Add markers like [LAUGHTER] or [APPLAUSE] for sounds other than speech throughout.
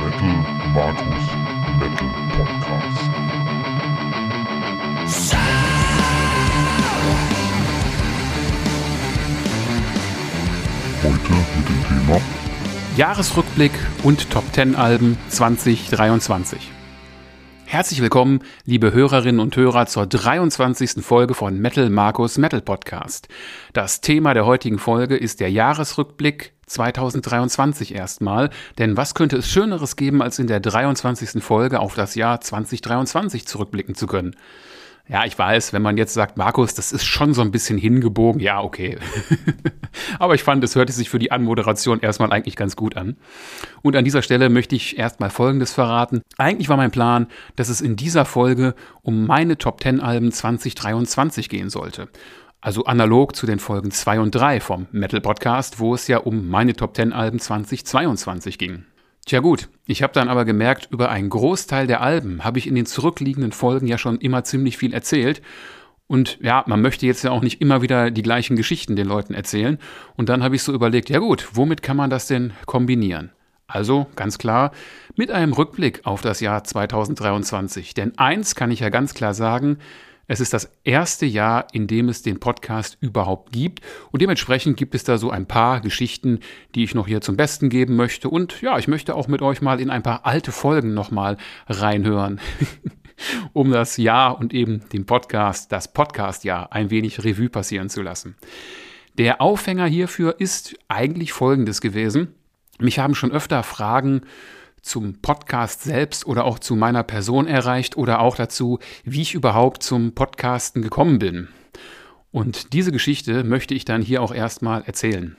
Metal Markus Metal Podcast. Heute mit dem Thema Jahresrückblick und Top 10 Alben 2023. Herzlich willkommen, liebe Hörerinnen und Hörer, zur 23. Folge von Metal Markus Metal Podcast. Das Thema der heutigen Folge ist der Jahresrückblick 2023 erstmal, denn was könnte es Schöneres geben, als in der 23. Folge auf das Jahr 2023 zurückblicken zu können? Ja, ich weiß, wenn man jetzt sagt, Markus, das ist schon so ein bisschen hingebogen, ja, okay. [LAUGHS] Aber ich fand, es hörte sich für die Anmoderation erstmal eigentlich ganz gut an. Und an dieser Stelle möchte ich erstmal Folgendes verraten. Eigentlich war mein Plan, dass es in dieser Folge um meine Top 10 Alben 2023 gehen sollte. Also analog zu den Folgen 2 und 3 vom Metal Podcast, wo es ja um meine Top 10 Alben 2022 ging. Tja gut, ich habe dann aber gemerkt, über einen Großteil der Alben habe ich in den zurückliegenden Folgen ja schon immer ziemlich viel erzählt. Und ja, man möchte jetzt ja auch nicht immer wieder die gleichen Geschichten den Leuten erzählen. Und dann habe ich so überlegt, ja gut, womit kann man das denn kombinieren? Also ganz klar mit einem Rückblick auf das Jahr 2023. Denn eins kann ich ja ganz klar sagen, es ist das erste Jahr, in dem es den Podcast überhaupt gibt. Und dementsprechend gibt es da so ein paar Geschichten, die ich noch hier zum Besten geben möchte. Und ja, ich möchte auch mit euch mal in ein paar alte Folgen nochmal reinhören. [LAUGHS] um das Jahr und eben den Podcast, das Podcast-Jahr, ein wenig Revue passieren zu lassen. Der Aufhänger hierfür ist eigentlich folgendes gewesen. Mich haben schon öfter Fragen zum Podcast selbst oder auch zu meiner Person erreicht oder auch dazu, wie ich überhaupt zum Podcasten gekommen bin. Und diese Geschichte möchte ich dann hier auch erstmal erzählen.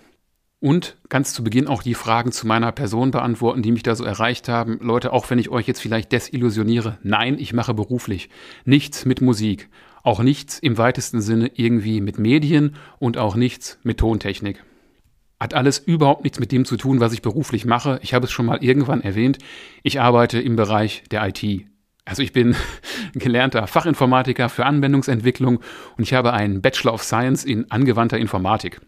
Und ganz zu Beginn auch die Fragen zu meiner Person beantworten, die mich da so erreicht haben. Leute, auch wenn ich euch jetzt vielleicht desillusioniere, nein, ich mache beruflich nichts mit Musik. Auch nichts im weitesten Sinne irgendwie mit Medien und auch nichts mit Tontechnik. Hat alles überhaupt nichts mit dem zu tun, was ich beruflich mache. Ich habe es schon mal irgendwann erwähnt. Ich arbeite im Bereich der IT. Also ich bin [LAUGHS] gelernter Fachinformatiker für Anwendungsentwicklung und ich habe einen Bachelor of Science in angewandter Informatik.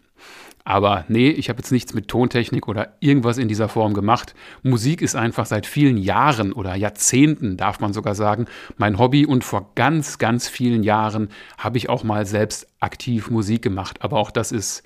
Aber nee, ich habe jetzt nichts mit Tontechnik oder irgendwas in dieser Form gemacht. Musik ist einfach seit vielen Jahren oder Jahrzehnten, darf man sogar sagen, mein Hobby und vor ganz, ganz vielen Jahren habe ich auch mal selbst aktiv Musik gemacht. Aber auch das ist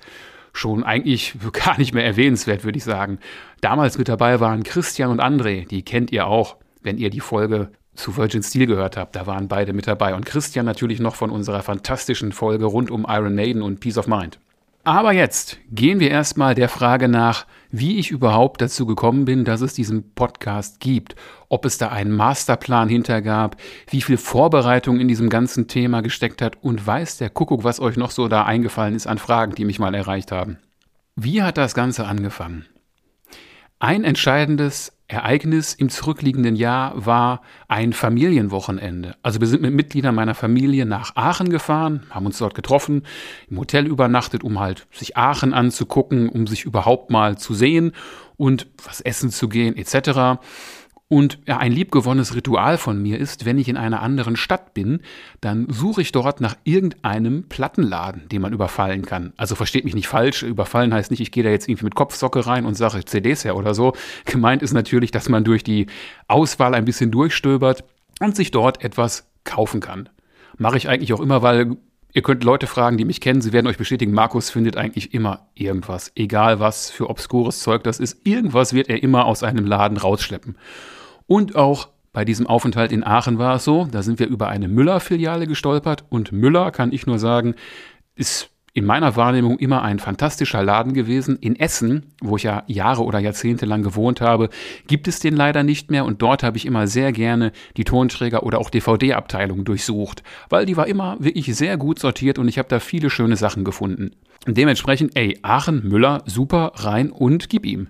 schon eigentlich [LAUGHS] gar nicht mehr erwähnenswert, würde ich sagen. Damals mit dabei waren Christian und André, die kennt ihr auch, wenn ihr die Folge zu Virgin Steel gehört habt. Da waren beide mit dabei. Und Christian natürlich noch von unserer fantastischen Folge rund um Iron Maiden und Peace of Mind. Aber jetzt gehen wir erstmal der Frage nach, wie ich überhaupt dazu gekommen bin, dass es diesen Podcast gibt. Ob es da einen Masterplan hintergab, wie viel Vorbereitung in diesem ganzen Thema gesteckt hat und weiß der Kuckuck, was euch noch so da eingefallen ist an Fragen, die mich mal erreicht haben. Wie hat das Ganze angefangen? Ein entscheidendes Ereignis im zurückliegenden Jahr war ein Familienwochenende. Also wir sind mit Mitgliedern meiner Familie nach Aachen gefahren, haben uns dort getroffen, im Hotel übernachtet, um halt sich Aachen anzugucken, um sich überhaupt mal zu sehen und was essen zu gehen etc. Und ja, ein liebgewonnenes Ritual von mir ist, wenn ich in einer anderen Stadt bin, dann suche ich dort nach irgendeinem Plattenladen, den man überfallen kann. Also versteht mich nicht falsch, überfallen heißt nicht, ich gehe da jetzt irgendwie mit Kopfsocke rein und sage CDs her oder so. Gemeint ist natürlich, dass man durch die Auswahl ein bisschen durchstöbert und sich dort etwas kaufen kann. Mache ich eigentlich auch immer, weil Ihr könnt Leute fragen, die mich kennen, sie werden euch bestätigen, Markus findet eigentlich immer irgendwas. Egal was für obskures Zeug das ist, irgendwas wird er immer aus einem Laden rausschleppen. Und auch bei diesem Aufenthalt in Aachen war es so, da sind wir über eine Müller-Filiale gestolpert und Müller, kann ich nur sagen, ist in meiner Wahrnehmung immer ein fantastischer Laden gewesen. In Essen, wo ich ja Jahre oder Jahrzehnte lang gewohnt habe, gibt es den leider nicht mehr und dort habe ich immer sehr gerne die Tonträger oder auch DVD-Abteilung durchsucht, weil die war immer wirklich sehr gut sortiert und ich habe da viele schöne Sachen gefunden. Und dementsprechend, ey, Aachen, Müller, super, rein und gib ihm.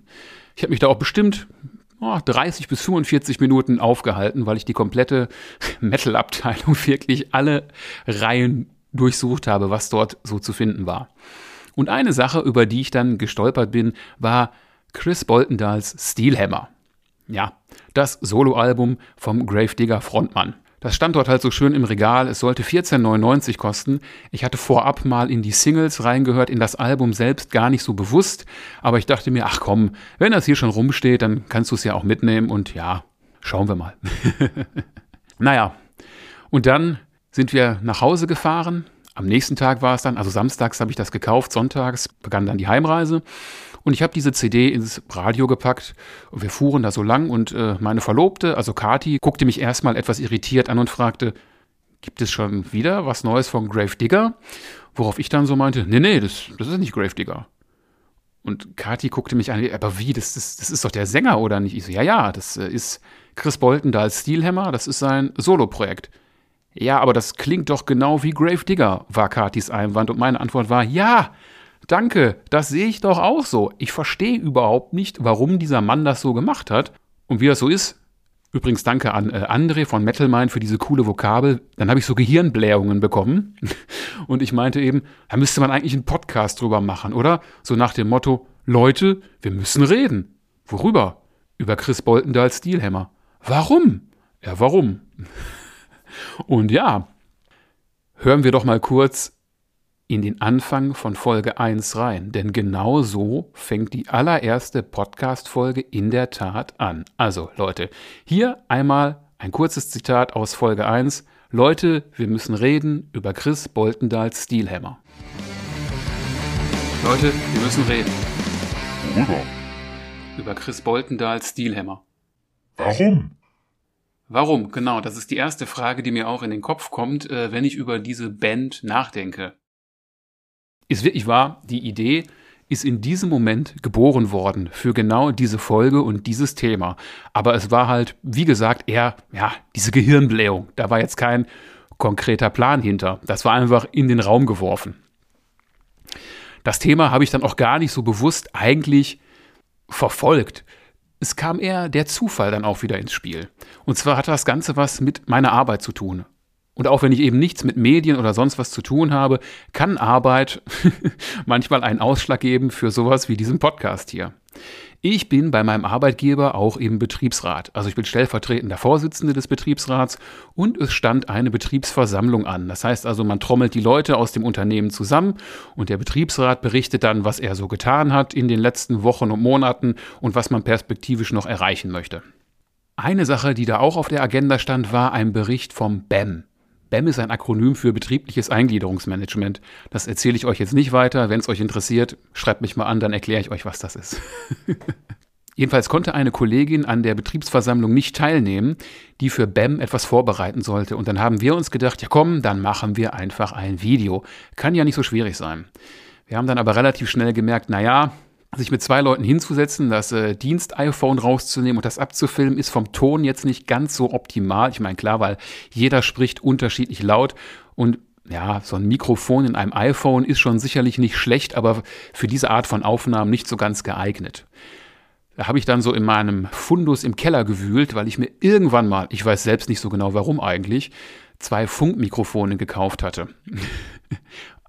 Ich habe mich da auch bestimmt oh, 30 bis 45 Minuten aufgehalten, weil ich die komplette [LAUGHS] Metal-Abteilung [LAUGHS] wirklich alle Reihen durchsucht habe, was dort so zu finden war. Und eine Sache, über die ich dann gestolpert bin, war Chris Boltendals Steelhammer. Ja, das Soloalbum vom Gravedigger Frontmann. Das stand dort halt so schön im Regal. Es sollte 14,99 kosten. Ich hatte vorab mal in die Singles reingehört, in das Album selbst gar nicht so bewusst. Aber ich dachte mir, ach komm, wenn das hier schon rumsteht, dann kannst du es ja auch mitnehmen. Und ja, schauen wir mal. [LAUGHS] naja, und dann sind wir nach Hause gefahren. Am nächsten Tag war es dann, also samstags habe ich das gekauft, sonntags begann dann die Heimreise. Und ich habe diese CD ins Radio gepackt und wir fuhren da so lang und äh, meine Verlobte, also Kati, guckte mich erstmal etwas irritiert an und fragte, gibt es schon wieder was Neues von Grave Digger? Worauf ich dann so meinte, nee, nee, das, das ist nicht Grave Digger. Und Kati guckte mich an, aber wie, das, das, das ist doch der Sänger, oder nicht? Ich so, ja, ja, das äh, ist Chris Bolton da als Steelhammer, das ist sein Soloprojekt. Ja, aber das klingt doch genau wie Grave Digger, war Katis Einwand. Und meine Antwort war, ja, Danke, das sehe ich doch auch so. Ich verstehe überhaupt nicht, warum dieser Mann das so gemacht hat. Und wie das so ist, übrigens danke an äh, André von Metalmind für diese coole Vokabel, dann habe ich so Gehirnblähungen bekommen. [LAUGHS] Und ich meinte eben, da müsste man eigentlich einen Podcast drüber machen, oder? So nach dem Motto, Leute, wir müssen reden. Worüber? Über Chris Boltendahl Steelhammer. Warum? Ja, warum? [LAUGHS] Und ja, hören wir doch mal kurz in den Anfang von Folge 1 rein, denn genau so fängt die allererste Podcast-Folge in der Tat an. Also Leute, hier einmal ein kurzes Zitat aus Folge 1. Leute, wir müssen reden über Chris Boltendahls Steelhammer. Leute, wir müssen reden. Worüber? Über Chris Boltendahls Steelhammer. Warum? Warum? Genau, das ist die erste Frage, die mir auch in den Kopf kommt, äh, wenn ich über diese Band nachdenke ist wirklich wahr, die Idee ist in diesem Moment geboren worden für genau diese Folge und dieses Thema. Aber es war halt, wie gesagt, eher, ja, diese Gehirnblähung. Da war jetzt kein konkreter Plan hinter. Das war einfach in den Raum geworfen. Das Thema habe ich dann auch gar nicht so bewusst eigentlich verfolgt. Es kam eher der Zufall dann auch wieder ins Spiel. Und zwar hat das Ganze was mit meiner Arbeit zu tun. Und auch wenn ich eben nichts mit Medien oder sonst was zu tun habe, kann Arbeit [LAUGHS] manchmal einen Ausschlag geben für sowas wie diesen Podcast hier. Ich bin bei meinem Arbeitgeber auch im Betriebsrat. Also ich bin stellvertretender Vorsitzende des Betriebsrats und es stand eine Betriebsversammlung an. Das heißt also, man trommelt die Leute aus dem Unternehmen zusammen und der Betriebsrat berichtet dann, was er so getan hat in den letzten Wochen und Monaten und was man perspektivisch noch erreichen möchte. Eine Sache, die da auch auf der Agenda stand, war ein Bericht vom BEM. BEM ist ein Akronym für betriebliches Eingliederungsmanagement. Das erzähle ich euch jetzt nicht weiter. Wenn es euch interessiert, schreibt mich mal an, dann erkläre ich euch, was das ist. [LAUGHS] Jedenfalls konnte eine Kollegin an der Betriebsversammlung nicht teilnehmen, die für BEM etwas vorbereiten sollte. Und dann haben wir uns gedacht, ja komm, dann machen wir einfach ein Video. Kann ja nicht so schwierig sein. Wir haben dann aber relativ schnell gemerkt, naja, sich mit zwei Leuten hinzusetzen, das äh, Dienst-iPhone rauszunehmen und das abzufilmen, ist vom Ton jetzt nicht ganz so optimal. Ich meine, klar, weil jeder spricht unterschiedlich laut und ja, so ein Mikrofon in einem iPhone ist schon sicherlich nicht schlecht, aber für diese Art von Aufnahmen nicht so ganz geeignet. Da habe ich dann so in meinem Fundus im Keller gewühlt, weil ich mir irgendwann mal, ich weiß selbst nicht so genau warum eigentlich, zwei Funkmikrofone gekauft hatte.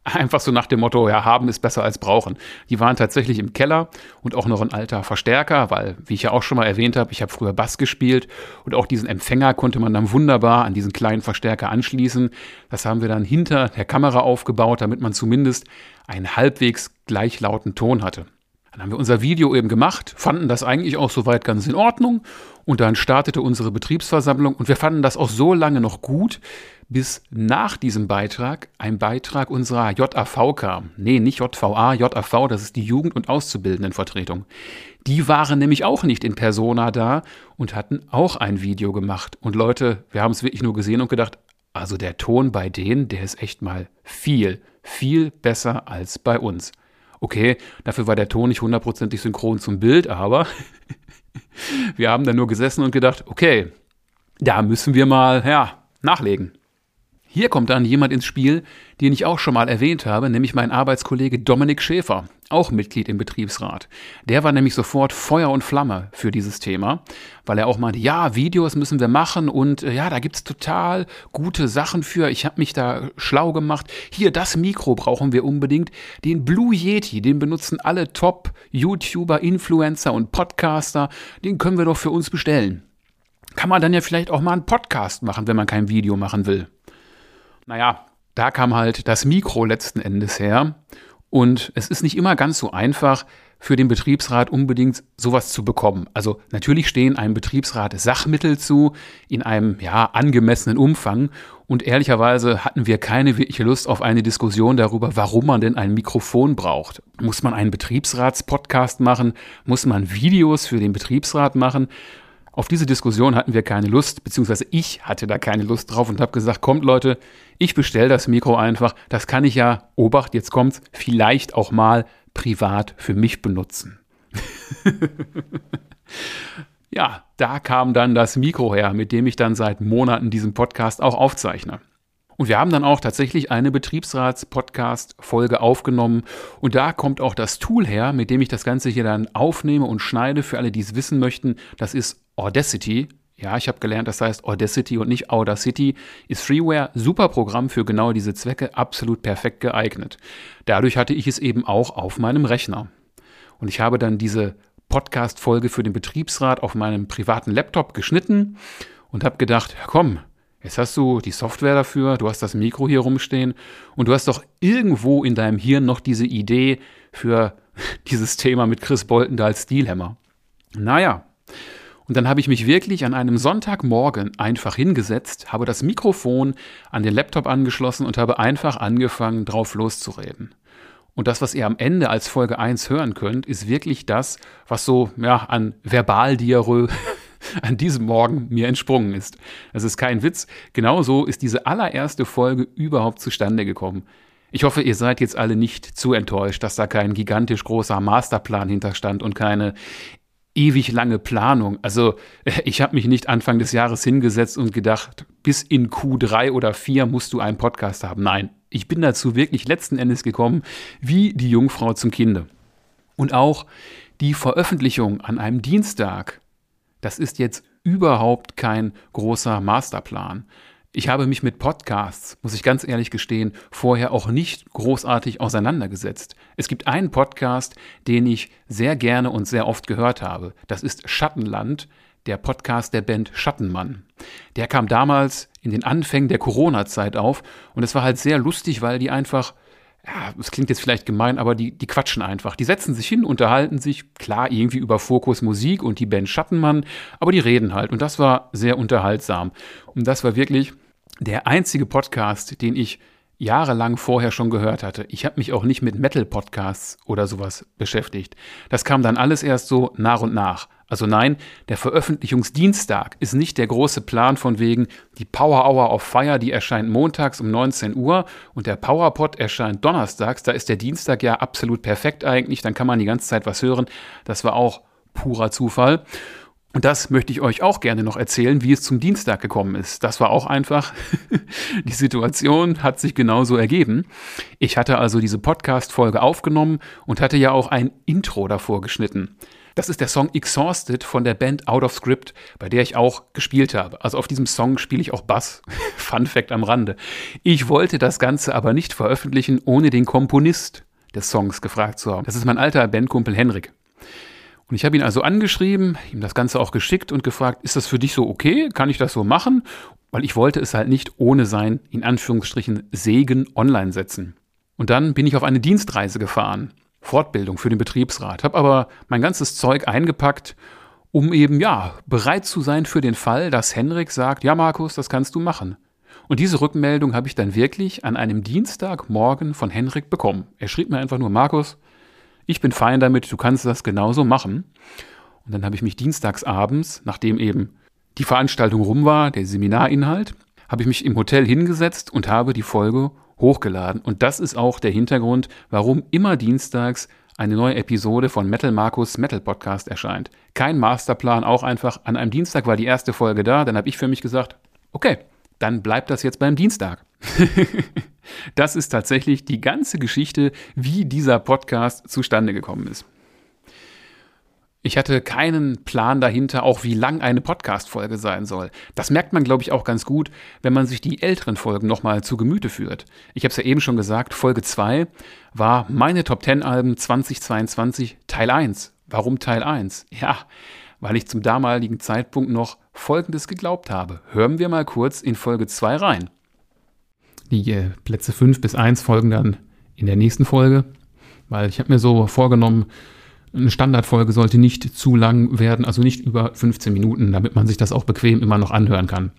[LAUGHS] Einfach so nach dem Motto, ja, haben ist besser als brauchen. Die waren tatsächlich im Keller und auch noch ein alter Verstärker, weil, wie ich ja auch schon mal erwähnt habe, ich habe früher Bass gespielt und auch diesen Empfänger konnte man dann wunderbar an diesen kleinen Verstärker anschließen. Das haben wir dann hinter der Kamera aufgebaut, damit man zumindest einen halbwegs gleichlauten Ton hatte. Dann haben wir unser Video eben gemacht, fanden das eigentlich auch soweit ganz in Ordnung und dann startete unsere Betriebsversammlung und wir fanden das auch so lange noch gut, bis nach diesem Beitrag ein Beitrag unserer JAV kam. Nee, nicht JVA, JAV, das ist die Jugend- und Auszubildendenvertretung. Die waren nämlich auch nicht in Persona da und hatten auch ein Video gemacht. Und Leute, wir haben es wirklich nur gesehen und gedacht, also der Ton bei denen, der ist echt mal viel, viel besser als bei uns. Okay, dafür war der Ton nicht hundertprozentig synchron zum Bild, aber [LAUGHS] wir haben dann nur gesessen und gedacht, okay, da müssen wir mal, ja, nachlegen. Hier kommt dann jemand ins Spiel, den ich auch schon mal erwähnt habe, nämlich mein Arbeitskollege Dominik Schäfer, auch Mitglied im Betriebsrat. Der war nämlich sofort Feuer und Flamme für dieses Thema, weil er auch meinte, ja, Videos müssen wir machen und äh, ja, da gibt's total gute Sachen für. Ich habe mich da schlau gemacht. Hier, das Mikro brauchen wir unbedingt. Den Blue Yeti, den benutzen alle Top-YouTuber, Influencer und Podcaster. Den können wir doch für uns bestellen. kann man dann ja vielleicht auch mal einen Podcast machen, wenn man kein Video machen will. Naja, da kam halt das Mikro letzten Endes her. Und es ist nicht immer ganz so einfach, für den Betriebsrat unbedingt sowas zu bekommen. Also natürlich stehen einem Betriebsrat Sachmittel zu in einem ja angemessenen Umfang und ehrlicherweise hatten wir keine wirkliche Lust auf eine Diskussion darüber, warum man denn ein Mikrofon braucht. Muss man einen Betriebsratspodcast machen? Muss man Videos für den Betriebsrat machen? Auf diese Diskussion hatten wir keine Lust, beziehungsweise ich hatte da keine Lust drauf und habe gesagt, kommt Leute, ich bestelle das Mikro einfach, das kann ich ja, Obacht, jetzt kommt's, vielleicht auch mal privat für mich benutzen. [LAUGHS] ja, da kam dann das Mikro her, mit dem ich dann seit Monaten diesen Podcast auch aufzeichne. Und wir haben dann auch tatsächlich eine Betriebsrats-Podcast-Folge aufgenommen. Und da kommt auch das Tool her, mit dem ich das Ganze hier dann aufnehme und schneide. Für alle, die es wissen möchten, das ist Audacity. Ja, ich habe gelernt, das heißt Audacity und nicht Audacity. Ist Freeware, super Programm für genau diese Zwecke, absolut perfekt geeignet. Dadurch hatte ich es eben auch auf meinem Rechner. Und ich habe dann diese Podcast-Folge für den Betriebsrat auf meinem privaten Laptop geschnitten und habe gedacht, komm, jetzt hast du die Software dafür, du hast das Mikro hier rumstehen und du hast doch irgendwo in deinem Hirn noch diese Idee für [LAUGHS] dieses Thema mit Chris Bolton da als Stilhammer. Naja, und dann habe ich mich wirklich an einem Sonntagmorgen einfach hingesetzt, habe das Mikrofon an den Laptop angeschlossen und habe einfach angefangen, drauf loszureden. Und das, was ihr am Ende als Folge 1 hören könnt, ist wirklich das, was so ja, an Verbaldiarrhoe [LAUGHS] an diesem Morgen mir entsprungen ist. Das ist kein Witz. Genauso ist diese allererste Folge überhaupt zustande gekommen. Ich hoffe, ihr seid jetzt alle nicht zu enttäuscht, dass da kein gigantisch großer Masterplan hinterstand und keine ewig lange Planung. Also [LAUGHS] ich habe mich nicht Anfang des Jahres hingesetzt und gedacht, bis in Q3 oder 4 musst du einen Podcast haben. Nein, ich bin dazu wirklich letzten Endes gekommen, wie die Jungfrau zum Kinde. Und auch die Veröffentlichung an einem Dienstag, das ist jetzt überhaupt kein großer Masterplan. Ich habe mich mit Podcasts, muss ich ganz ehrlich gestehen, vorher auch nicht großartig auseinandergesetzt. Es gibt einen Podcast, den ich sehr gerne und sehr oft gehört habe. Das ist Schattenland, der Podcast der Band Schattenmann. Der kam damals in den Anfängen der Corona-Zeit auf und es war halt sehr lustig, weil die einfach ja, das klingt jetzt vielleicht gemein, aber die, die quatschen einfach. Die setzen sich hin, unterhalten sich, klar, irgendwie über Fokus Musik und die Band Schattenmann, aber die reden halt. Und das war sehr unterhaltsam. Und das war wirklich der einzige Podcast, den ich jahrelang vorher schon gehört hatte. Ich habe mich auch nicht mit Metal-Podcasts oder sowas beschäftigt. Das kam dann alles erst so nach und nach. Also nein, der Veröffentlichungsdienstag ist nicht der große Plan von wegen, die Power Hour of Fire, die erscheint montags um 19 Uhr und der PowerPod erscheint donnerstags. Da ist der Dienstag ja absolut perfekt eigentlich, dann kann man die ganze Zeit was hören. Das war auch purer Zufall. Und das möchte ich euch auch gerne noch erzählen, wie es zum Dienstag gekommen ist. Das war auch einfach. [LAUGHS] Die Situation hat sich genauso ergeben. Ich hatte also diese Podcast-Folge aufgenommen und hatte ja auch ein Intro davor geschnitten. Das ist der Song Exhausted von der Band Out of Script, bei der ich auch gespielt habe. Also auf diesem Song spiele ich auch Bass. [LAUGHS] Fun Fact am Rande. Ich wollte das Ganze aber nicht veröffentlichen, ohne den Komponist des Songs gefragt zu haben. Das ist mein alter Bandkumpel Henrik. Und ich habe ihn also angeschrieben, ihm das Ganze auch geschickt und gefragt, ist das für dich so okay? Kann ich das so machen? Weil ich wollte es halt nicht ohne sein, in Anführungsstrichen, Segen online setzen. Und dann bin ich auf eine Dienstreise gefahren. Fortbildung für den Betriebsrat. Habe aber mein ganzes Zeug eingepackt, um eben, ja, bereit zu sein für den Fall, dass Henrik sagt, ja Markus, das kannst du machen. Und diese Rückmeldung habe ich dann wirklich an einem Dienstagmorgen von Henrik bekommen. Er schrieb mir einfach nur, Markus, ich bin fein damit, du kannst das genauso machen. Und dann habe ich mich dienstags abends, nachdem eben die Veranstaltung rum war, der Seminarinhalt, habe ich mich im Hotel hingesetzt und habe die Folge hochgeladen. Und das ist auch der Hintergrund, warum immer dienstags eine neue Episode von Metal Markus Metal Podcast erscheint. Kein Masterplan, auch einfach an einem Dienstag war die erste Folge da, dann habe ich für mich gesagt, okay, dann bleibt das jetzt beim Dienstag. [LAUGHS] das ist tatsächlich die ganze Geschichte, wie dieser Podcast zustande gekommen ist. Ich hatte keinen Plan dahinter, auch wie lang eine Podcast-Folge sein soll. Das merkt man, glaube ich, auch ganz gut, wenn man sich die älteren Folgen nochmal zu Gemüte führt. Ich habe es ja eben schon gesagt, Folge 2 war meine Top 10 Alben 2022 Teil 1. Warum Teil 1? Ja, weil ich zum damaligen Zeitpunkt noch Folgendes geglaubt habe. Hören wir mal kurz in Folge 2 rein. Die äh, Plätze 5 bis 1 folgen dann in der nächsten Folge, weil ich habe mir so vorgenommen, eine Standardfolge sollte nicht zu lang werden, also nicht über 15 Minuten, damit man sich das auch bequem immer noch anhören kann.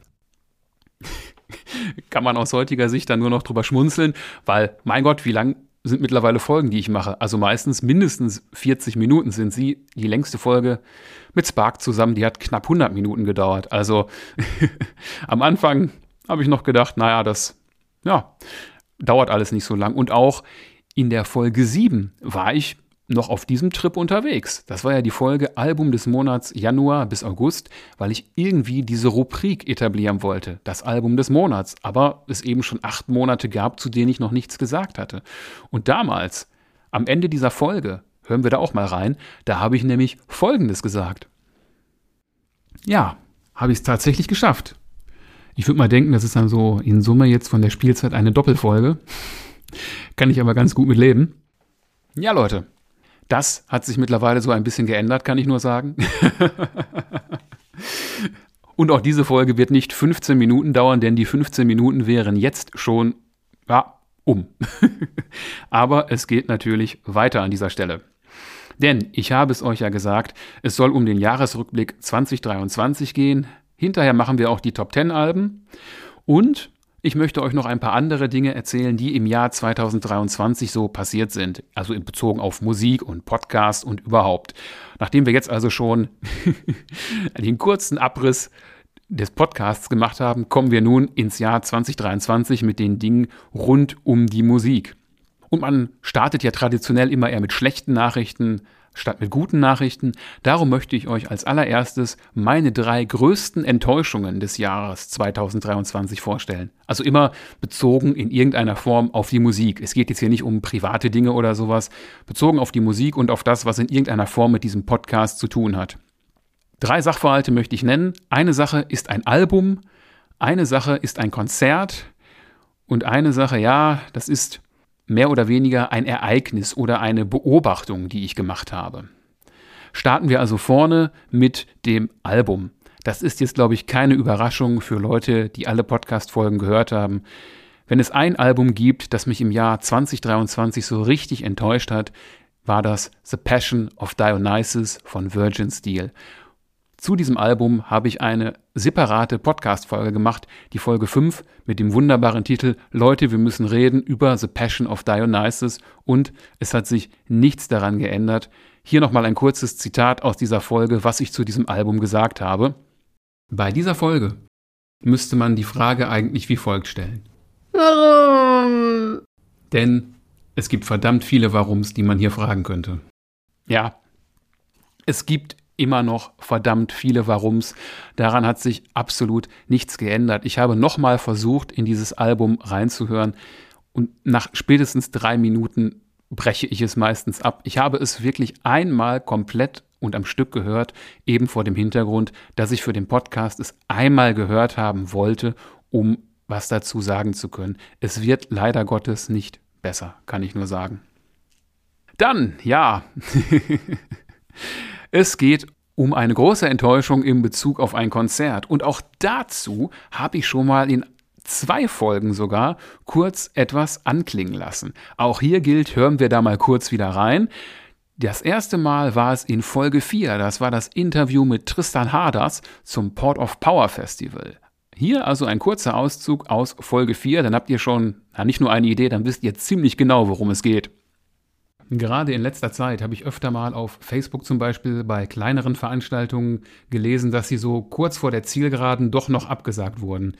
[LAUGHS] kann man aus heutiger Sicht dann nur noch drüber schmunzeln, weil, mein Gott, wie lang sind mittlerweile Folgen, die ich mache? Also meistens mindestens 40 Minuten sind sie. Die längste Folge mit Spark zusammen, die hat knapp 100 Minuten gedauert. Also [LAUGHS] am Anfang habe ich noch gedacht, naja, das, ja, dauert alles nicht so lang. Und auch in der Folge 7 war ich noch auf diesem Trip unterwegs. Das war ja die Folge Album des Monats Januar bis August, weil ich irgendwie diese Rubrik etablieren wollte, das Album des Monats, aber es eben schon acht Monate gab, zu denen ich noch nichts gesagt hatte. Und damals, am Ende dieser Folge, hören wir da auch mal rein, da habe ich nämlich Folgendes gesagt. Ja, habe ich es tatsächlich geschafft. Ich würde mal denken, das ist dann so in Summe jetzt von der Spielzeit eine Doppelfolge. Kann ich aber ganz gut mit leben. Ja, Leute, das hat sich mittlerweile so ein bisschen geändert, kann ich nur sagen. [LAUGHS] Und auch diese Folge wird nicht 15 Minuten dauern, denn die 15 Minuten wären jetzt schon ja, um. [LAUGHS] Aber es geht natürlich weiter an dieser Stelle. Denn ich habe es euch ja gesagt, es soll um den Jahresrückblick 2023 gehen. Hinterher machen wir auch die Top 10 Alben. Und ich möchte euch noch ein paar andere Dinge erzählen, die im Jahr 2023 so passiert sind. Also in bezogen auf Musik und Podcast und überhaupt. Nachdem wir jetzt also schon [LAUGHS] den kurzen Abriss des Podcasts gemacht haben, kommen wir nun ins Jahr 2023 mit den Dingen rund um die Musik. Und man startet ja traditionell immer eher mit schlechten Nachrichten, statt mit guten Nachrichten. Darum möchte ich euch als allererstes meine drei größten Enttäuschungen des Jahres 2023 vorstellen. Also immer bezogen in irgendeiner Form auf die Musik. Es geht jetzt hier nicht um private Dinge oder sowas, bezogen auf die Musik und auf das, was in irgendeiner Form mit diesem Podcast zu tun hat. Drei Sachverhalte möchte ich nennen. Eine Sache ist ein Album, eine Sache ist ein Konzert und eine Sache, ja, das ist mehr oder weniger ein Ereignis oder eine Beobachtung, die ich gemacht habe. Starten wir also vorne mit dem Album. Das ist jetzt, glaube ich, keine Überraschung für Leute, die alle Podcast-Folgen gehört haben. Wenn es ein Album gibt, das mich im Jahr 2023 so richtig enttäuscht hat, war das The Passion of Dionysus von Virgin Steel. Zu diesem Album habe ich eine separate Podcast-Folge gemacht, die Folge 5 mit dem wunderbaren Titel Leute, wir müssen reden über The Passion of Dionysus und es hat sich nichts daran geändert. Hier nochmal ein kurzes Zitat aus dieser Folge, was ich zu diesem Album gesagt habe. Bei dieser Folge müsste man die Frage eigentlich wie folgt stellen. Warum? Denn es gibt verdammt viele Warums, die man hier fragen könnte. Ja, es gibt immer noch verdammt viele Warums. Daran hat sich absolut nichts geändert. Ich habe nochmal versucht, in dieses Album reinzuhören und nach spätestens drei Minuten breche ich es meistens ab. Ich habe es wirklich einmal komplett und am Stück gehört, eben vor dem Hintergrund, dass ich für den Podcast es einmal gehört haben wollte, um was dazu sagen zu können. Es wird leider Gottes nicht besser, kann ich nur sagen. Dann, ja. [LAUGHS] Es geht um eine große Enttäuschung in Bezug auf ein Konzert. Und auch dazu habe ich schon mal in zwei Folgen sogar kurz etwas anklingen lassen. Auch hier gilt, hören wir da mal kurz wieder rein. Das erste Mal war es in Folge 4, das war das Interview mit Tristan Harders zum Port of Power Festival. Hier also ein kurzer Auszug aus Folge 4, dann habt ihr schon na, nicht nur eine Idee, dann wisst ihr ziemlich genau, worum es geht. Gerade in letzter Zeit habe ich öfter mal auf Facebook zum Beispiel bei kleineren Veranstaltungen gelesen, dass sie so kurz vor der Zielgeraden doch noch abgesagt wurden.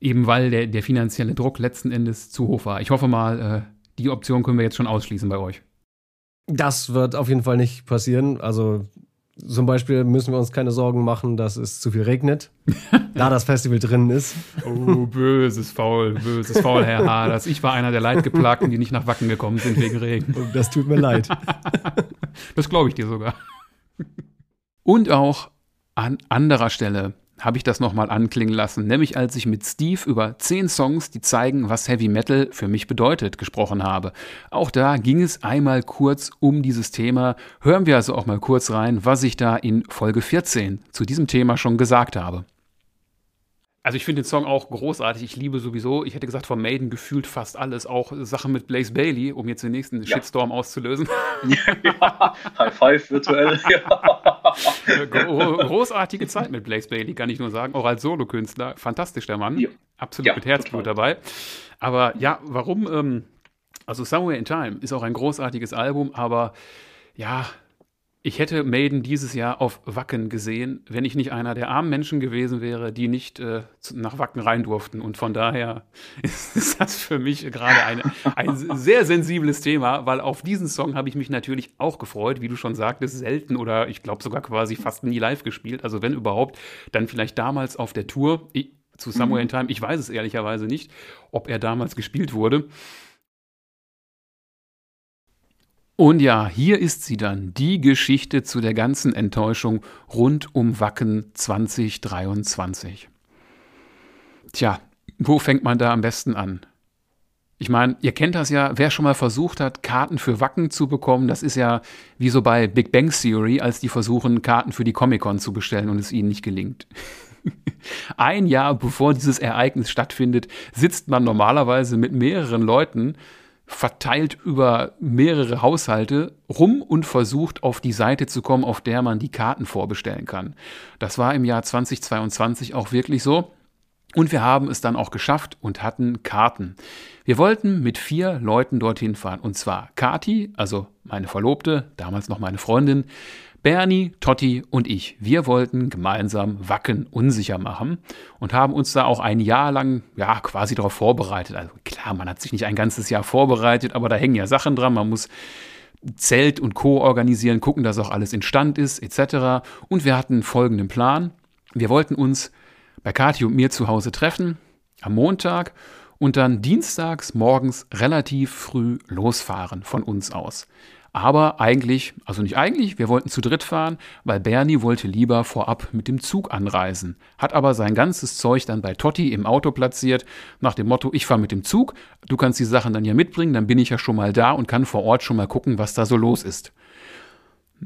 Eben weil der, der finanzielle Druck letzten Endes zu hoch war. Ich hoffe mal, äh, die Option können wir jetzt schon ausschließen bei euch. Das wird auf jeden Fall nicht passieren. Also zum Beispiel müssen wir uns keine Sorgen machen, dass es zu viel regnet, [LAUGHS] da das Festival drin ist. Oh, böses Faul, böses Faul, Herr Haders. Ich war einer der Leidgeplagten, die nicht nach Wacken gekommen sind wegen Regen. Das tut mir leid. [LAUGHS] Das glaube ich dir sogar. Und auch an anderer Stelle habe ich das nochmal anklingen lassen, nämlich als ich mit Steve über zehn Songs, die zeigen, was Heavy Metal für mich bedeutet, gesprochen habe. Auch da ging es einmal kurz um dieses Thema. Hören wir also auch mal kurz rein, was ich da in Folge 14 zu diesem Thema schon gesagt habe. Also ich finde den Song auch großartig. Ich liebe sowieso, ich hätte gesagt, von Maiden gefühlt fast alles. Auch Sachen mit Blaze Bailey, um jetzt den nächsten ja. Shitstorm auszulösen. Ja, [LAUGHS] High Five virtuell. [LAUGHS] [LAUGHS] Großartige Zeit mit Blaze Bailey, kann ich nur sagen. Auch als Solokünstler. Fantastisch, der Mann. Ja. Absolut ja, mit Herzblut total. dabei. Aber ja, warum? Ähm, also Somewhere in Time ist auch ein großartiges Album, aber ja, ich hätte Maiden dieses Jahr auf Wacken gesehen, wenn ich nicht einer der armen Menschen gewesen wäre, die nicht äh, nach Wacken rein durften. Und von daher [LAUGHS] ist, das für mich gerade ein sehr sensibles Thema, weil auf diesen Song habe ich mich natürlich auch gefreut, wie du schon sagtest, selten oder ich glaube sogar quasi fast nie live gespielt. Also wenn überhaupt, dann vielleicht damals auf der Tour zu Somewhere in Time. Ich weiß es ehrlicherweise nicht, ob er damals gespielt wurde. Und ja, hier ist sie dann, die Geschichte zu der ganzen Enttäuschung rund um Wacken 2023. Tja, wo fängt man da am besten an? Ich meine, ihr kennt das ja, wer schon mal versucht hat, Karten für Wacken zu bekommen, das ist ja wie so bei Big Bang Theory, als die versuchen, Karten für die Comic-Con zu bestellen und es ihnen nicht gelingt. [LAUGHS] Ein Jahr bevor dieses Ereignis stattfindet, sitzt man normalerweise mit mehreren Leuten verteilt über mehrere Haushalte rum und versucht auf die Seite zu kommen, auf der man die Karten vorbestellen kann. Das war im Jahr 2022 auch wirklich so. Und wir haben es dann auch geschafft und hatten Karten. Wir wollten mit vier Leuten dorthin fahren. Und zwar Kati, also meine Verlobte, damals noch meine Freundin, Bernie, Totti und ich, wir wollten gemeinsam Wacken unsicher machen und haben uns da auch ein Jahr lang, ja, quasi darauf vorbereitet. Also klar, man hat sich nicht ein ganzes Jahr vorbereitet, aber da hängen ja Sachen dran. Man muss Zelt und Co. organisieren, gucken, dass auch alles in Stand ist, etc. Und wir hatten folgenden Plan. Wir wollten uns bei Kathi und mir zu Hause treffen am Montag und dann dienstags morgens relativ früh losfahren von uns aus. Aber eigentlich, also nicht eigentlich, wir wollten zu dritt fahren, weil Bernie wollte lieber vorab mit dem Zug anreisen, hat aber sein ganzes Zeug dann bei Totti im Auto platziert, nach dem Motto, ich fahre mit dem Zug, du kannst die Sachen dann ja mitbringen, dann bin ich ja schon mal da und kann vor Ort schon mal gucken, was da so los ist.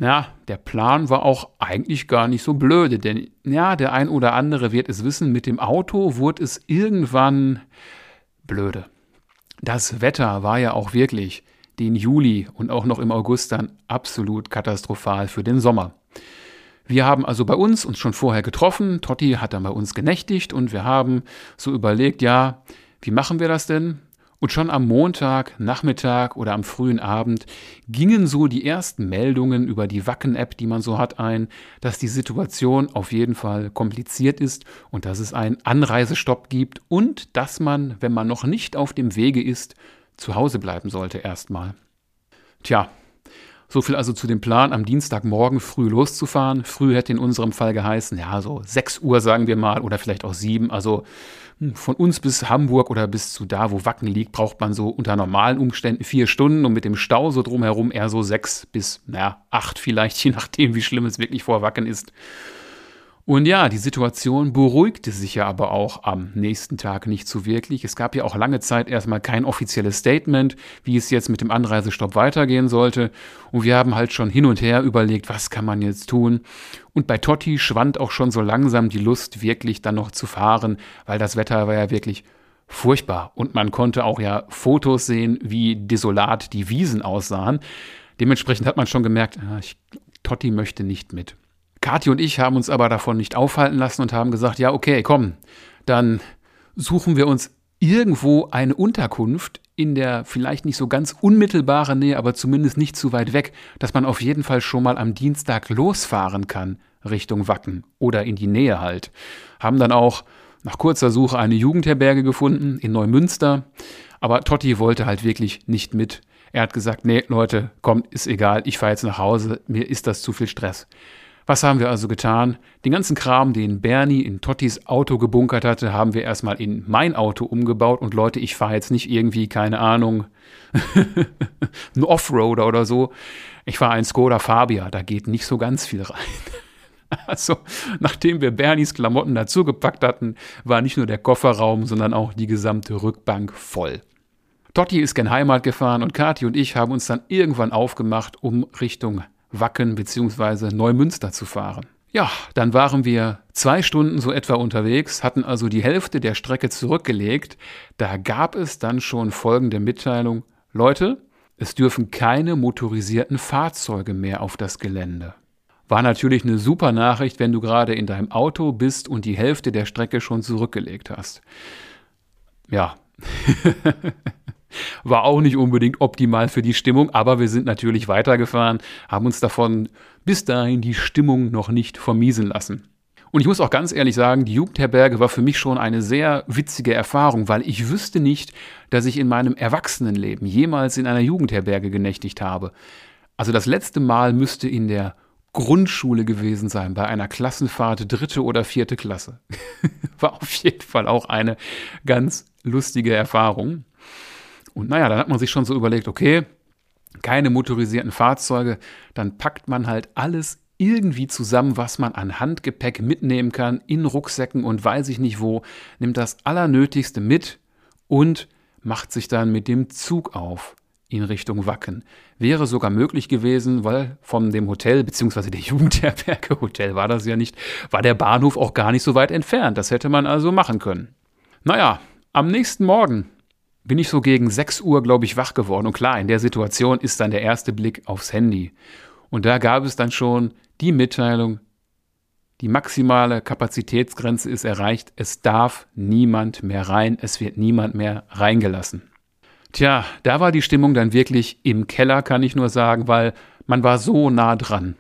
Ja, der Plan war auch eigentlich gar nicht so blöde, denn ja, der ein oder andere wird es wissen, mit dem Auto wurde es irgendwann blöde. Das Wetter war ja auch wirklich den Juli und auch noch im August dann absolut katastrophal für den Sommer. Wir haben also bei uns uns schon vorher getroffen. Totti hat dann bei uns genächtigt und wir haben so überlegt, ja, wie machen wir das denn? Und schon am Montag, Nachmittag oder am frühen Abend gingen so die ersten Meldungen über die Wacken-App, die man so hat, ein, dass die Situation auf jeden Fall kompliziert ist und dass es einen Anreisestopp gibt und dass man, wenn man noch nicht auf dem Wege ist, zu Hause bleiben sollte erstmal. Tja, so viel also zu dem Plan, am Dienstagmorgen früh loszufahren. Früh hätte in unserem Fall geheißen, ja, so 6 Uhr sagen wir mal oder vielleicht auch 7. Also hm, von uns bis Hamburg oder bis zu da, wo Wacken liegt, braucht man so unter normalen Umständen vier Stunden und mit dem Stau so drumherum eher so sechs bis, naja, acht vielleicht, [LAUGHS] je nachdem, wie schlimm es wirklich vor Wacken ist. Und ja, die Situation beruhigte sich ja aber auch am nächsten Tag nicht so wirklich. Es gab ja auch lange Zeit erstmal kein offizielles Statement, wie es jetzt mit dem Anreisestopp weitergehen sollte. Und wir haben halt schon hin und her überlegt, was kann man jetzt tun. Und bei Totti schwand auch schon so langsam die Lust, wirklich dann noch zu fahren, weil das Wetter war ja wirklich furchtbar. Und man konnte auch ja Fotos sehen, wie desolat die Wiesen aussahen. Dementsprechend hat man schon gemerkt, ah, ich, Totti möchte nicht mit. Kathi und ich haben uns aber davon nicht aufhalten lassen und haben gesagt, ja, okay, komm, dann suchen wir uns irgendwo eine Unterkunft in der vielleicht nicht so ganz unmittelbaren Nähe, aber zumindest nicht zu weit weg, dass man auf jeden Fall schon mal am Dienstag losfahren kann Richtung Wacken oder in die Nähe halt. Haben dann auch nach kurzer Suche eine Jugendherberge gefunden in Neumünster, aber Totti wollte halt wirklich nicht mit. Er hat gesagt, nee, Leute, kommt, ist egal, ich fahre jetzt nach Hause, mir ist das zu viel Stress. Was haben wir also getan? Den ganzen Kram, den Bernie in Tottis Auto gebunkert hatte, haben wir erstmal in mein Auto umgebaut. Und Leute, ich fahre jetzt nicht irgendwie, keine Ahnung, [LAUGHS] ein Offroader oder so. Ich fahre ein Skoda Fabia, da geht nicht so ganz viel rein. [LAUGHS] Also, nachdem wir Bernies Klamotten dazugepackt hatten, war nicht nur der Kofferraum, sondern auch die gesamte Rückbank voll. Totti ist gen Heimat gefahren und Kathi und ich haben uns dann irgendwann aufgemacht, um Richtung Wacken bzw. Neumünster zu fahren. Ja, dann waren wir zwei Stunden so etwa unterwegs, hatten also die Hälfte der Strecke zurückgelegt. Da gab es dann schon folgende Mitteilung. Leute, es dürfen keine motorisierten Fahrzeuge mehr auf das Gelände. War natürlich eine super Nachricht, wenn du gerade in deinem Auto bist und die Hälfte der Strecke schon zurückgelegt hast. Ja. [LAUGHS] War auch nicht unbedingt optimal für die Stimmung, aber wir sind natürlich weitergefahren, haben uns davon bis dahin die Stimmung noch nicht vermiesen lassen. Und ich muss auch ganz ehrlich sagen, die Jugendherberge war für mich schon eine sehr witzige Erfahrung, weil ich wüsste nicht, dass ich in meinem Erwachsenenleben jemals in einer Jugendherberge genächtigt habe. Also das letzte Mal müsste in der Grundschule gewesen sein, bei einer Klassenfahrt dritte oder vierte Klasse. [LAUGHS] war auf jeden Fall auch eine ganz lustige Erfahrung. Und naja, dann hat man sich schon so überlegt, okay, keine motorisierten Fahrzeuge, dann packt man halt alles irgendwie zusammen, was man an Handgepäck mitnehmen kann, in Rucksäcken und weiß ich nicht wo, nimmt das Allernötigste mit und macht sich dann mit dem Zug auf in Richtung Wacken. Wäre sogar möglich gewesen, weil von dem Hotel, beziehungsweise der [LAUGHS] Jugendherberge, Hotel war das ja nicht, war der Bahnhof auch gar nicht so weit entfernt. Das hätte man also machen können. Naja, am nächsten Morgen bin ich so gegen 6 Uhr, glaube ich, wach geworden. Und klar, in der Situation ist dann der erste Blick aufs Handy. Und da gab es dann schon die Mitteilung, die maximale Kapazitätsgrenze ist erreicht, es darf niemand mehr rein, es wird niemand mehr reingelassen. Tja, da war die Stimmung dann wirklich im Keller, kann ich nur sagen, weil man war so nah dran.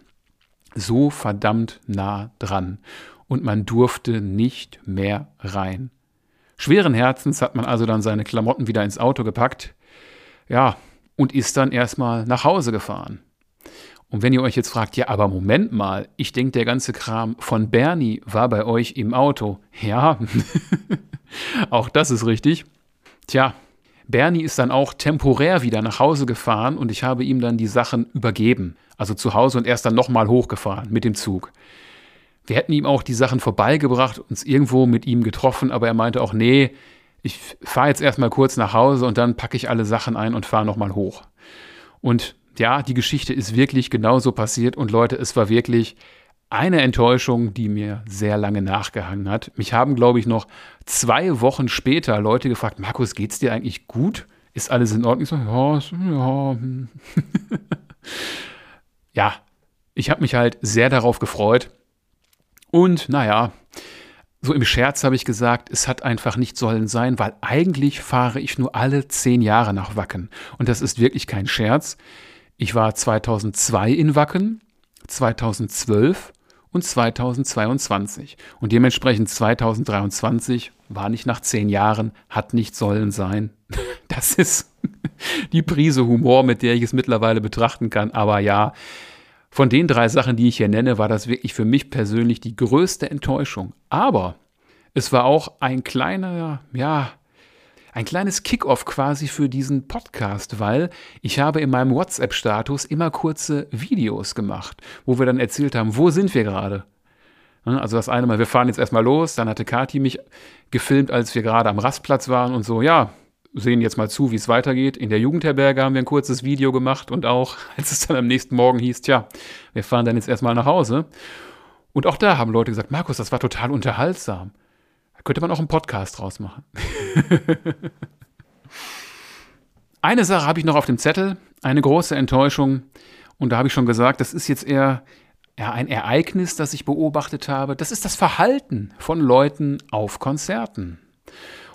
So verdammt nah dran. Und man durfte nicht mehr rein. Schweren Herzens hat man also dann seine Klamotten wieder ins Auto gepackt. Ja, und ist dann erstmal nach Hause gefahren. Und wenn ihr euch jetzt fragt, ja, aber Moment mal, ich denke, der ganze Kram von Bernie war bei euch im Auto. Ja, [LAUGHS] auch das ist richtig. Tja, Bernie ist dann auch temporär wieder nach Hause gefahren und ich habe ihm dann die Sachen übergeben. Also zu Hause und erst dann nochmal hochgefahren mit dem Zug. Wir hätten ihm auch die Sachen vorbeigebracht, uns irgendwo mit ihm getroffen, aber er meinte auch, nee, ich fahre jetzt erstmal kurz nach Hause und dann packe ich alle Sachen ein und fahre nochmal hoch. Und ja, die Geschichte ist wirklich genauso passiert und Leute, es war wirklich eine Enttäuschung, die mir sehr lange nachgehangen hat. Mich haben, glaube ich, noch zwei Wochen später Leute gefragt, Markus, geht's dir eigentlich gut? Ist alles in Ordnung? Ich so, ja, ja. Hm. [LAUGHS] ja, ich habe mich halt sehr darauf gefreut. Und naja, so im Scherz habe ich gesagt, es hat einfach nicht sollen sein, weil eigentlich fahre ich nur alle zehn Jahre nach Wacken. Und das ist wirklich kein Scherz. Ich war 2002 in Wacken, 2012 und 2022. Und dementsprechend 2023 war nicht nach zehn Jahren, hat nicht sollen sein. [LAUGHS] Das ist [LAUGHS] die Prise Humor, mit der ich es mittlerweile betrachten kann. Aber ja, von den drei Sachen, die ich hier nenne, war das wirklich für mich persönlich die größte Enttäuschung. Aber es war auch ein kleiner, ja, ein kleines Kickoff quasi für diesen Podcast, weil ich habe in meinem WhatsApp-Status immer kurze Videos gemacht, wo wir dann erzählt haben, wo sind wir gerade. Also das eine Mal, wir fahren jetzt erstmal los, dann hatte Kati mich gefilmt, als wir gerade am Rastplatz waren und so, ja, sehen jetzt mal zu, wie es weitergeht. In der Jugendherberge haben wir ein kurzes Video gemacht und auch, [LAUGHS] als es dann am nächsten Morgen hieß, tja, wir fahren dann jetzt erstmal nach Hause. Und auch da haben Leute gesagt, Markus, das war total unterhaltsam. Da könnte man auch einen Podcast draus machen. [LAUGHS] Eine Sache habe ich noch auf dem Zettel, eine große Enttäuschung. Und da habe ich schon gesagt, das ist jetzt eher ja, ein Ereignis, das ich beobachtet habe. Das ist das Verhalten von Leuten auf Konzerten.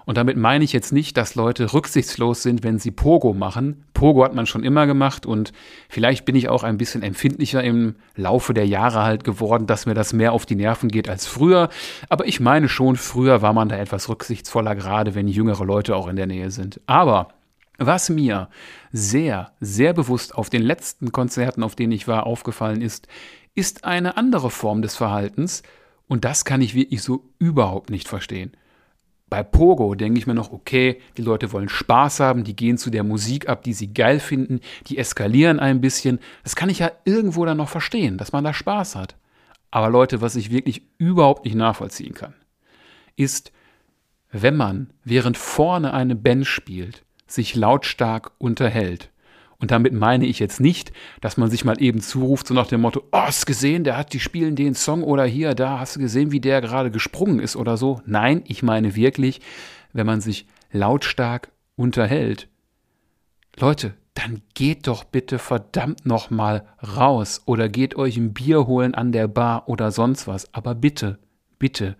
Und damit meine ich jetzt nicht, dass Leute rücksichtslos sind, wenn sie Pogo machen. Pogo hat man schon immer gemacht und vielleicht bin ich auch ein bisschen empfindlicher im Laufe der Jahre halt geworden, dass mir das mehr auf die Nerven geht als früher. Aber ich meine schon, früher war man da etwas rücksichtsvoller, gerade wenn jüngere Leute auch in der Nähe sind. Aber was mir sehr, sehr bewusst auf den letzten Konzerten, auf denen ich war, aufgefallen ist, ist eine andere Form des Verhaltens. Und das kann ich wirklich so überhaupt nicht verstehen. Bei Pogo denke ich mir noch, okay, die Leute wollen Spaß haben, die gehen zu der Musik ab, die sie geil finden, die eskalieren ein bisschen. Das kann ich ja irgendwo dann noch verstehen, dass man da Spaß hat. Aber Leute, was ich wirklich überhaupt nicht nachvollziehen kann, ist, wenn man während vorne eine Band spielt, sich lautstark unterhält. Und damit meine ich jetzt nicht, dass man sich mal eben zuruft, so nach dem Motto, oh, hast gesehen, der hat, die spielen den Song oder hier, da, hast du gesehen, wie der gerade gesprungen ist oder so. Nein, ich meine wirklich, wenn man sich lautstark unterhält. Leute, dann geht doch bitte verdammt nochmal raus oder geht euch ein Bier holen an der Bar oder sonst was. Aber bitte, bitte,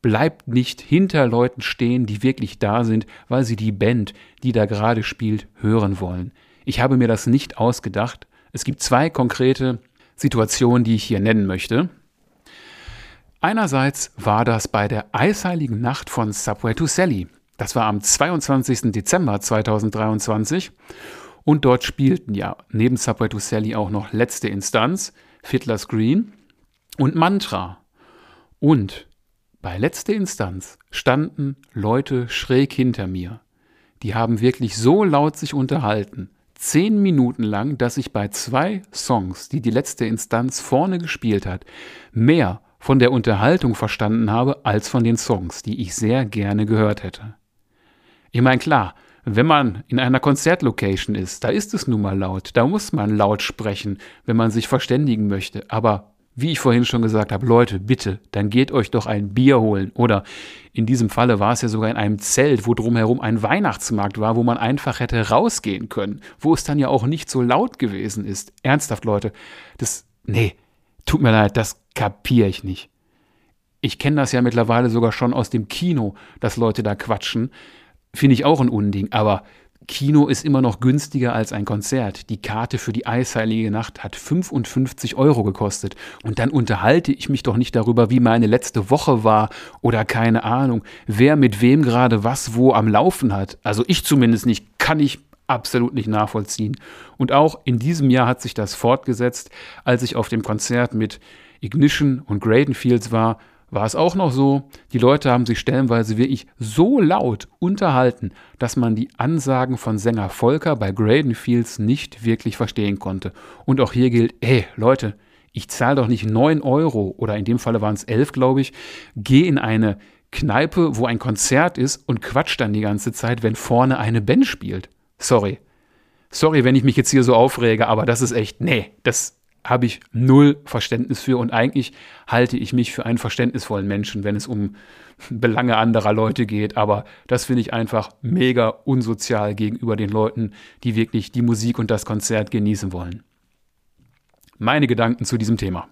bleibt nicht hinter Leuten stehen, die wirklich da sind, weil sie die Band, die da gerade spielt, hören wollen. Ich habe mir das nicht ausgedacht. Es gibt zwei konkrete Situationen, die ich hier nennen möchte. Einerseits war das bei der eisheiligen Nacht von Subway to Sally. Das war am 22. Dezember 2023 und dort spielten ja neben Subway to Sally auch noch Letzte Instanz, Fiddler's Green und Mantra. Und bei Letzte Instanz standen Leute schräg hinter mir. Die haben wirklich so laut sich unterhalten, zehn Minuten lang, dass ich bei zwei Songs, die die letzte Instanz vorne gespielt hat, mehr von der Unterhaltung verstanden habe als von den Songs, die ich sehr gerne gehört hätte. Ich meine, klar, wenn man in einer Konzertlocation ist, da ist es nun mal laut, da muss man laut sprechen, wenn man sich verständigen möchte. Aber wie ich vorhin schon gesagt habe, Leute, bitte, dann geht euch doch ein Bier holen. Oder in diesem Falle war es ja sogar in einem Zelt, wo drumherum ein Weihnachtsmarkt war, wo man einfach hätte rausgehen können, wo es dann ja auch nicht so laut gewesen ist. Ernsthaft, Leute, das, nee, tut mir leid, das kapiere ich nicht. Ich kenne das ja mittlerweile sogar schon aus dem Kino, dass Leute da quatschen. Finde ich auch ein Unding, aber Kino ist immer noch günstiger als ein Konzert. Die Karte für die Eisheilige Nacht hat 55 Euro gekostet. Und dann unterhalte ich mich doch nicht darüber, wie meine letzte Woche war oder keine Ahnung, wer mit wem gerade was wo am Laufen hat. Also ich zumindest nicht, kann ich absolut nicht nachvollziehen. Und auch in diesem Jahr hat sich das fortgesetzt, als ich auf dem Konzert mit Ignition und Gradenfields war war es auch noch so, die Leute haben sich stellenweise wirklich so laut unterhalten, dass man die Ansagen von Sänger Volker bei Graden Fields nicht wirklich verstehen konnte. Und auch hier gilt, ey Leute, ich zahle doch nicht 9 Euro oder in dem Falle waren es 11, glaube ich, gehe in eine Kneipe, wo ein Konzert ist und quatsch dann die ganze Zeit, wenn vorne eine Band spielt. Sorry. Sorry, wenn ich mich jetzt hier so aufrege, aber das ist echt, nee, das habe ich null Verständnis für und eigentlich halte ich mich für einen verständnisvollen Menschen, wenn es um Belange anderer Leute geht. Aber das finde ich einfach mega unsozial gegenüber den Leuten, die wirklich die Musik und das Konzert genießen wollen. Meine Gedanken zu diesem Thema.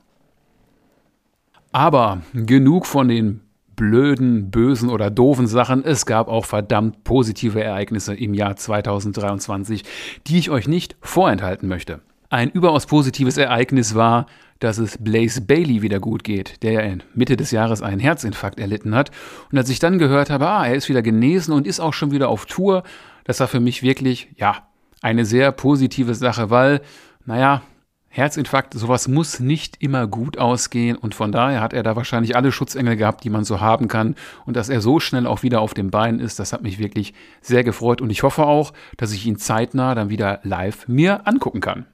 Aber genug von den blöden, bösen oder doofen Sachen. Es gab auch verdammt positive Ereignisse im Jahr 2023, die ich euch nicht vorenthalten möchte. Ein überaus positives Ereignis war, dass es Blaze Bailey wieder gut geht, der ja Mitte des Jahres einen Herzinfarkt erlitten hat. Und als ich dann gehört habe, ah, er ist wieder genesen und ist auch schon wieder auf Tour, das war für mich wirklich, ja, eine sehr positive Sache, weil, naja, Herzinfarkt, sowas muss nicht immer gut ausgehen und von daher hat er da wahrscheinlich alle Schutzengel gehabt, die man so haben kann und dass er so schnell auch wieder auf dem Bein ist, das hat mich wirklich sehr gefreut und ich hoffe auch, dass ich ihn zeitnah dann wieder live mir angucken kann.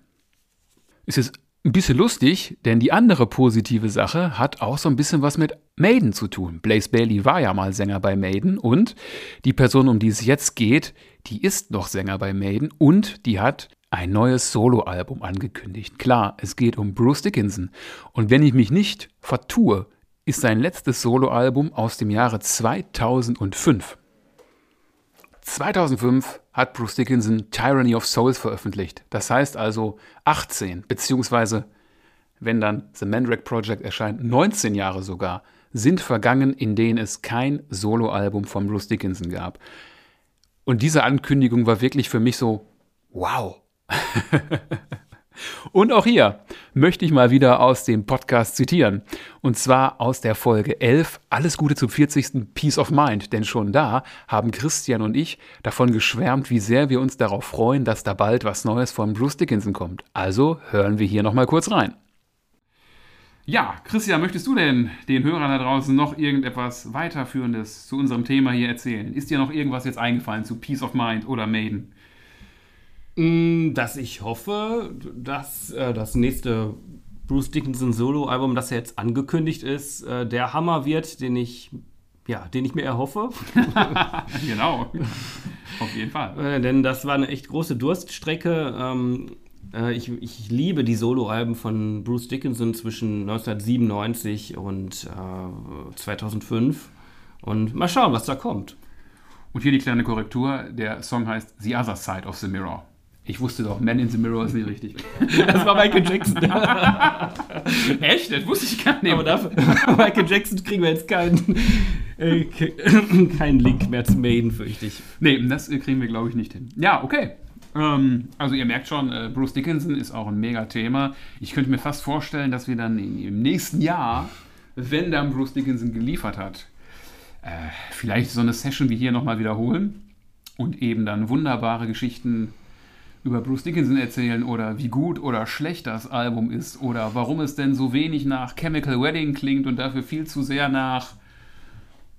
Es ist ein bisschen lustig, denn die andere positive Sache hat auch so ein bisschen was mit Maiden zu tun. Blaze Bailey war ja mal Sänger bei Maiden und die Person, um die es jetzt geht, die ist noch Sänger bei Maiden und die hat ein neues Soloalbum angekündigt. Klar, es geht um Bruce Dickinson. Und wenn ich mich nicht vertue, ist sein letztes Soloalbum aus dem Jahre 2005. 2005 hat Bruce Dickinson Tyranny of Souls veröffentlicht. Das heißt also 18, beziehungsweise, wenn dann The Mandrake Project erscheint, 19 Jahre sogar, sind vergangen, in denen es kein Soloalbum von Bruce Dickinson gab. Und diese Ankündigung war wirklich für mich so, wow. [LAUGHS] Und auch hier möchte ich mal wieder aus dem Podcast zitieren. Und zwar aus der Folge 11, Alles Gute zum 40. Peace of Mind. Denn schon da haben Christian und ich davon geschwärmt, wie sehr wir uns darauf freuen, dass da bald was Neues von Bruce Dickinson kommt. Also hören wir hier nochmal kurz rein. Ja, Christian, möchtest du denn den Hörern da draußen noch irgendetwas weiterführendes zu unserem Thema hier erzählen? Ist dir noch irgendwas jetzt eingefallen zu Peace of Mind oder Maiden? Mm, dass ich hoffe, dass äh, das nächste Bruce Dickinson Solo-Album, das ja jetzt angekündigt ist, äh, der Hammer wird, den ich, ja, den ich mir erhoffe. [LAUGHS] [LAUGHS] genau. Auf jeden Fall. Äh, denn das war eine echt große Durststrecke. Ähm, äh, ich, ich liebe die Soloalben von Bruce Dickinson zwischen 1997 und äh, 2005. Und mal schauen, was da kommt. Und hier die kleine Korrektur: der Song heißt The Other Side of the Mirror. Ich wusste doch, Man in the Mirror ist nicht richtig. [LAUGHS] Das war Michael Jackson. [LAUGHS] Echt? Das wusste ich gar nicht. Aber dafür, [LAUGHS] Michael Jackson kriegen wir jetzt keinen äh, ke- keinen Link mehr zu Maiden, fürchte ich. Nee, das kriegen wir, glaube ich, nicht hin. Ja, okay. Ähm, also ihr merkt schon, äh, Bruce Dickinson ist auch ein Mega-Thema. Ich könnte mir fast vorstellen, dass wir dann im nächsten Jahr, wenn dann Bruce Dickinson geliefert hat, äh, vielleicht so eine Session wie hier nochmal wiederholen und eben dann wunderbare Geschichten über Bruce Dickinson erzählen oder wie gut oder schlecht das Album ist oder warum es denn so wenig nach Chemical Wedding klingt und dafür viel zu sehr nach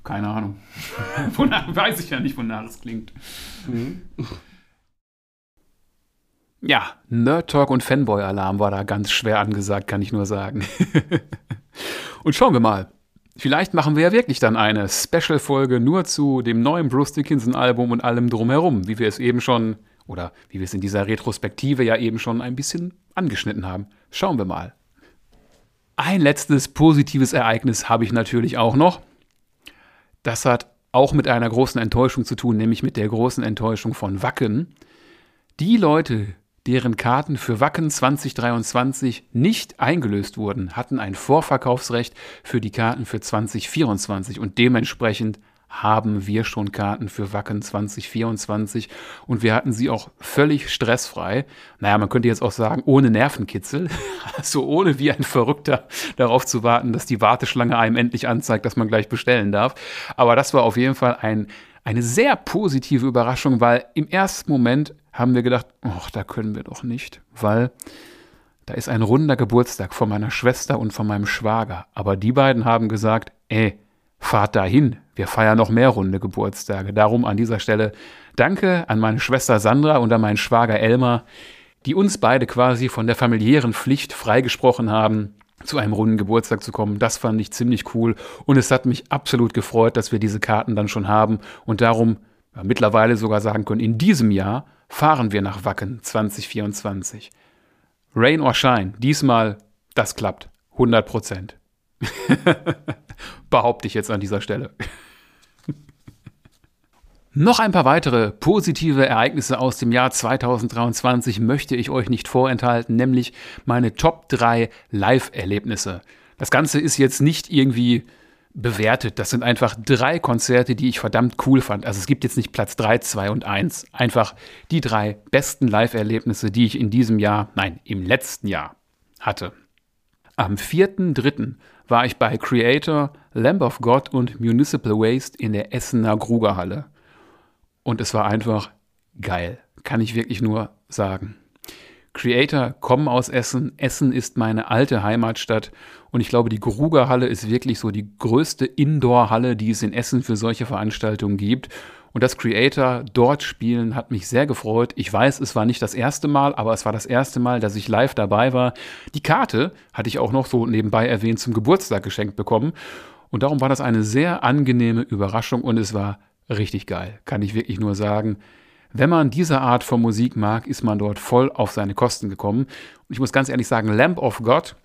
keine Ahnung. [LAUGHS] Wonach, weiß ich ja nicht, wonach es klingt. Ja, Nerd Talk und Fanboy Alarm war da ganz schwer angesagt, kann ich nur sagen. [LAUGHS] und schauen wir mal. Vielleicht machen wir ja wirklich dann eine Special-Folge nur zu dem neuen Bruce Dickinson-Album und allem drumherum, wie wir es eben schon, oder wie wir es in dieser Retrospektive ja eben schon ein bisschen angeschnitten haben. Schauen wir mal. Ein letztes positives Ereignis habe ich natürlich auch noch. Das hat auch mit einer großen Enttäuschung zu tun, nämlich mit der großen Enttäuschung von Wacken. Die Leute, deren Karten für Wacken 2023 nicht eingelöst wurden, hatten ein Vorverkaufsrecht für die Karten für 2024 und dementsprechend haben wir schon Karten für Wacken 2024 und wir hatten sie auch völlig stressfrei. Naja, man könnte jetzt auch sagen, ohne Nervenkitzel, [LAUGHS] also ohne wie ein Verrückter darauf zu warten, dass die Warteschlange einem endlich anzeigt, dass man gleich bestellen darf. Aber das war auf jeden Fall ein, eine sehr positive Überraschung, weil im ersten Moment haben wir gedacht, ach, da können wir doch nicht, weil da ist ein runder Geburtstag von meiner Schwester und von meinem Schwager. Aber die beiden haben gesagt, ey, fahrt dahin, wir feiern noch mehr runde Geburtstage. Darum an dieser Stelle danke an meine Schwester Sandra und an meinen Schwager Elmar, die uns beide quasi von der familiären Pflicht freigesprochen haben, zu einem runden Geburtstag zu kommen. Das fand ich ziemlich cool und es hat mich absolut gefreut, dass wir diese Karten dann schon haben und darum ja, mittlerweile sogar sagen können, in diesem Jahr fahren wir nach Wacken 2024. Rain or Shine, diesmal, das klappt. 100 Prozent. [LAUGHS] Behaupte ich jetzt an dieser Stelle. Noch ein paar weitere positive Ereignisse aus dem Jahr 2023 möchte ich euch nicht vorenthalten, nämlich meine Top 3 Live-Erlebnisse. Das Ganze ist jetzt nicht irgendwie bewertet. Das sind einfach drei Konzerte, die ich verdammt cool fand. Also es gibt jetzt nicht Platz 3, 2 und 1. Einfach die drei besten Live-Erlebnisse, die ich in diesem Jahr, nein, im letzten Jahr hatte. Am 4.3. war ich bei Creator, Lamb of God und Municipal Waste in der Essener Grugerhalle. Und es war einfach geil. Kann ich wirklich nur sagen. Creator kommen aus Essen. Essen ist meine alte Heimatstadt. Und ich glaube, die Grugerhalle ist wirklich so die größte Indoor-Halle, die es in Essen für solche Veranstaltungen gibt. Und das Creator dort spielen hat mich sehr gefreut. Ich weiß, es war nicht das erste Mal, aber es war das erste Mal, dass ich live dabei war. Die Karte hatte ich auch noch so nebenbei erwähnt zum Geburtstag geschenkt bekommen. Und darum war das eine sehr angenehme Überraschung und es war richtig geil, kann ich wirklich nur sagen. Wenn man diese Art von Musik mag, ist man dort voll auf seine Kosten gekommen. Und ich muss ganz ehrlich sagen, Lamp of God,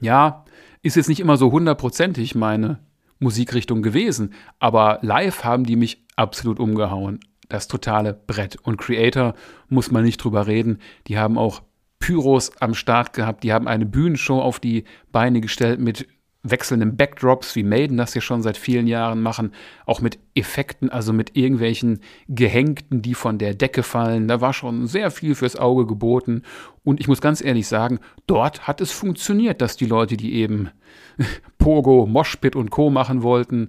ja, ist jetzt nicht immer so hundertprozentig meine Musikrichtung gewesen, aber live haben die mich absolut umgehauen. Das totale Brett. Und Creator muss man nicht drüber reden. Die haben auch Pyros am Start gehabt. Die haben eine Bühnenshow auf die Beine gestellt mit wechselnden Backdrops, wie Maiden das ja schon seit vielen Jahren machen, auch mit Effekten, also mit irgendwelchen Gehängten, die von der Decke fallen. Da war schon sehr viel fürs Auge geboten. Und ich muss ganz ehrlich sagen, dort hat es funktioniert, dass die Leute, die eben [LAUGHS] Pogo, Moshpit und Co. machen wollten,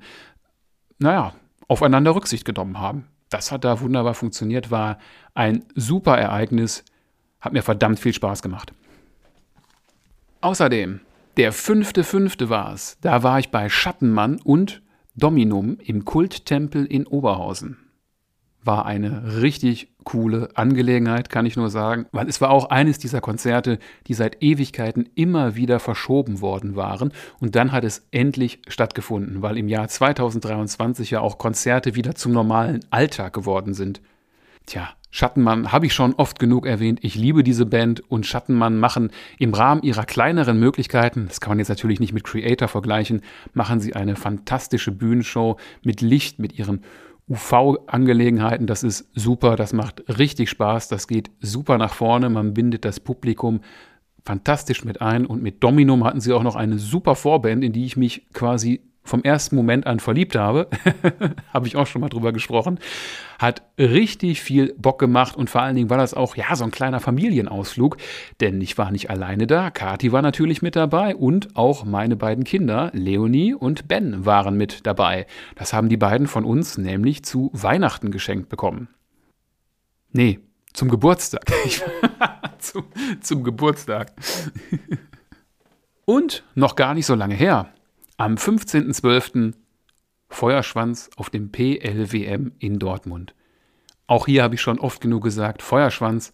naja, aufeinander Rücksicht genommen haben. Das hat da wunderbar funktioniert, war ein super Ereignis, hat mir verdammt viel Spaß gemacht. Außerdem, der fünfte fünfte war es. Da war ich bei Schattenmann und Dominum im Kulttempel in Oberhausen. war eine richtig coole Angelegenheit, kann ich nur sagen, weil es war auch eines dieser Konzerte, die seit Ewigkeiten immer wieder verschoben worden waren und dann hat es endlich stattgefunden, weil im Jahr 2023 ja auch Konzerte wieder zum normalen Alltag geworden sind. Tja, Schattenmann habe ich schon oft genug erwähnt. Ich liebe diese Band und Schattenmann machen im Rahmen ihrer kleineren Möglichkeiten, das kann man jetzt natürlich nicht mit Creator vergleichen, machen sie eine fantastische Bühnenshow mit Licht, mit ihren UV-Angelegenheiten. Das ist super, das macht richtig Spaß, das geht super nach vorne, man bindet das Publikum fantastisch mit ein und mit Dominum hatten sie auch noch eine super Vorband, in die ich mich quasi vom ersten Moment an verliebt habe, [LAUGHS] habe ich auch schon mal drüber gesprochen, hat richtig viel Bock gemacht und vor allen Dingen war das auch ja so ein kleiner Familienausflug, denn ich war nicht alleine da, Kati war natürlich mit dabei und auch meine beiden Kinder, Leonie und Ben, waren mit dabei. Das haben die beiden von uns nämlich zu Weihnachten geschenkt bekommen. Nee, zum Geburtstag. [LAUGHS] zum, zum Geburtstag. [LAUGHS] und noch gar nicht so lange her. Am 15.12. Feuerschwanz auf dem PLWM in Dortmund. Auch hier habe ich schon oft genug gesagt, Feuerschwanz,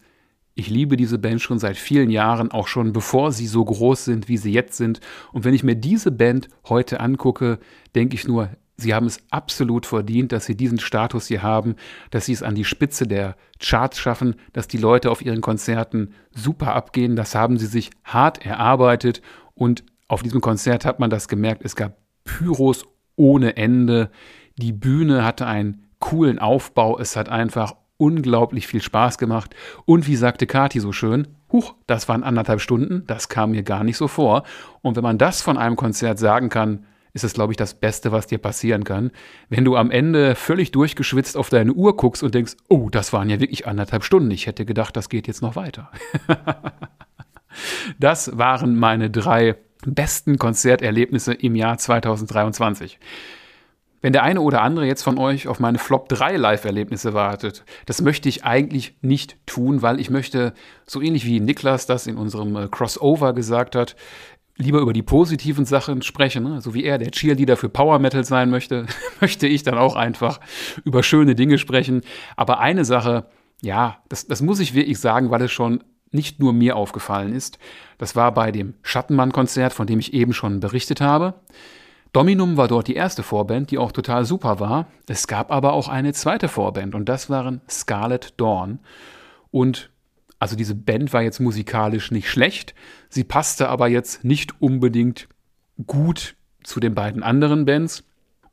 ich liebe diese Band schon seit vielen Jahren, auch schon bevor sie so groß sind, wie sie jetzt sind. Und wenn ich mir diese Band heute angucke, denke ich nur, sie haben es absolut verdient, dass sie diesen Status hier haben, dass sie es an die Spitze der Charts schaffen, dass die Leute auf ihren Konzerten super abgehen. Das haben sie sich hart erarbeitet und auf diesem Konzert hat man das gemerkt, es gab Pyros ohne Ende. Die Bühne hatte einen coolen Aufbau, es hat einfach unglaublich viel Spaß gemacht. Und wie sagte Kati so schön, huch, das waren anderthalb Stunden, das kam mir gar nicht so vor. Und wenn man das von einem Konzert sagen kann, ist es, glaube ich, das Beste, was dir passieren kann. Wenn du am Ende völlig durchgeschwitzt auf deine Uhr guckst und denkst, oh, das waren ja wirklich anderthalb Stunden. Ich hätte gedacht, das geht jetzt noch weiter. [LAUGHS] das waren meine drei besten Konzerterlebnisse im Jahr 2023. Wenn der eine oder andere jetzt von euch auf meine Flop 3 Live-Erlebnisse wartet, das möchte ich eigentlich nicht tun, weil ich möchte, so ähnlich wie Niklas das in unserem äh, Crossover gesagt hat, lieber über die positiven Sachen sprechen. Ne? So wie er der Cheerleader für Power Metal sein möchte, [LAUGHS] möchte ich dann auch einfach über schöne Dinge sprechen. Aber eine Sache, ja, das, das muss ich wirklich sagen, weil es schon nicht nur mir aufgefallen ist. Das war bei dem Schattenmann-Konzert, von dem ich eben schon berichtet habe. Dominum war dort die erste Vorband, die auch total super war. Es gab aber auch eine zweite Vorband und das waren Scarlet Dawn. Und also diese Band war jetzt musikalisch nicht schlecht, sie passte aber jetzt nicht unbedingt gut zu den beiden anderen Bands.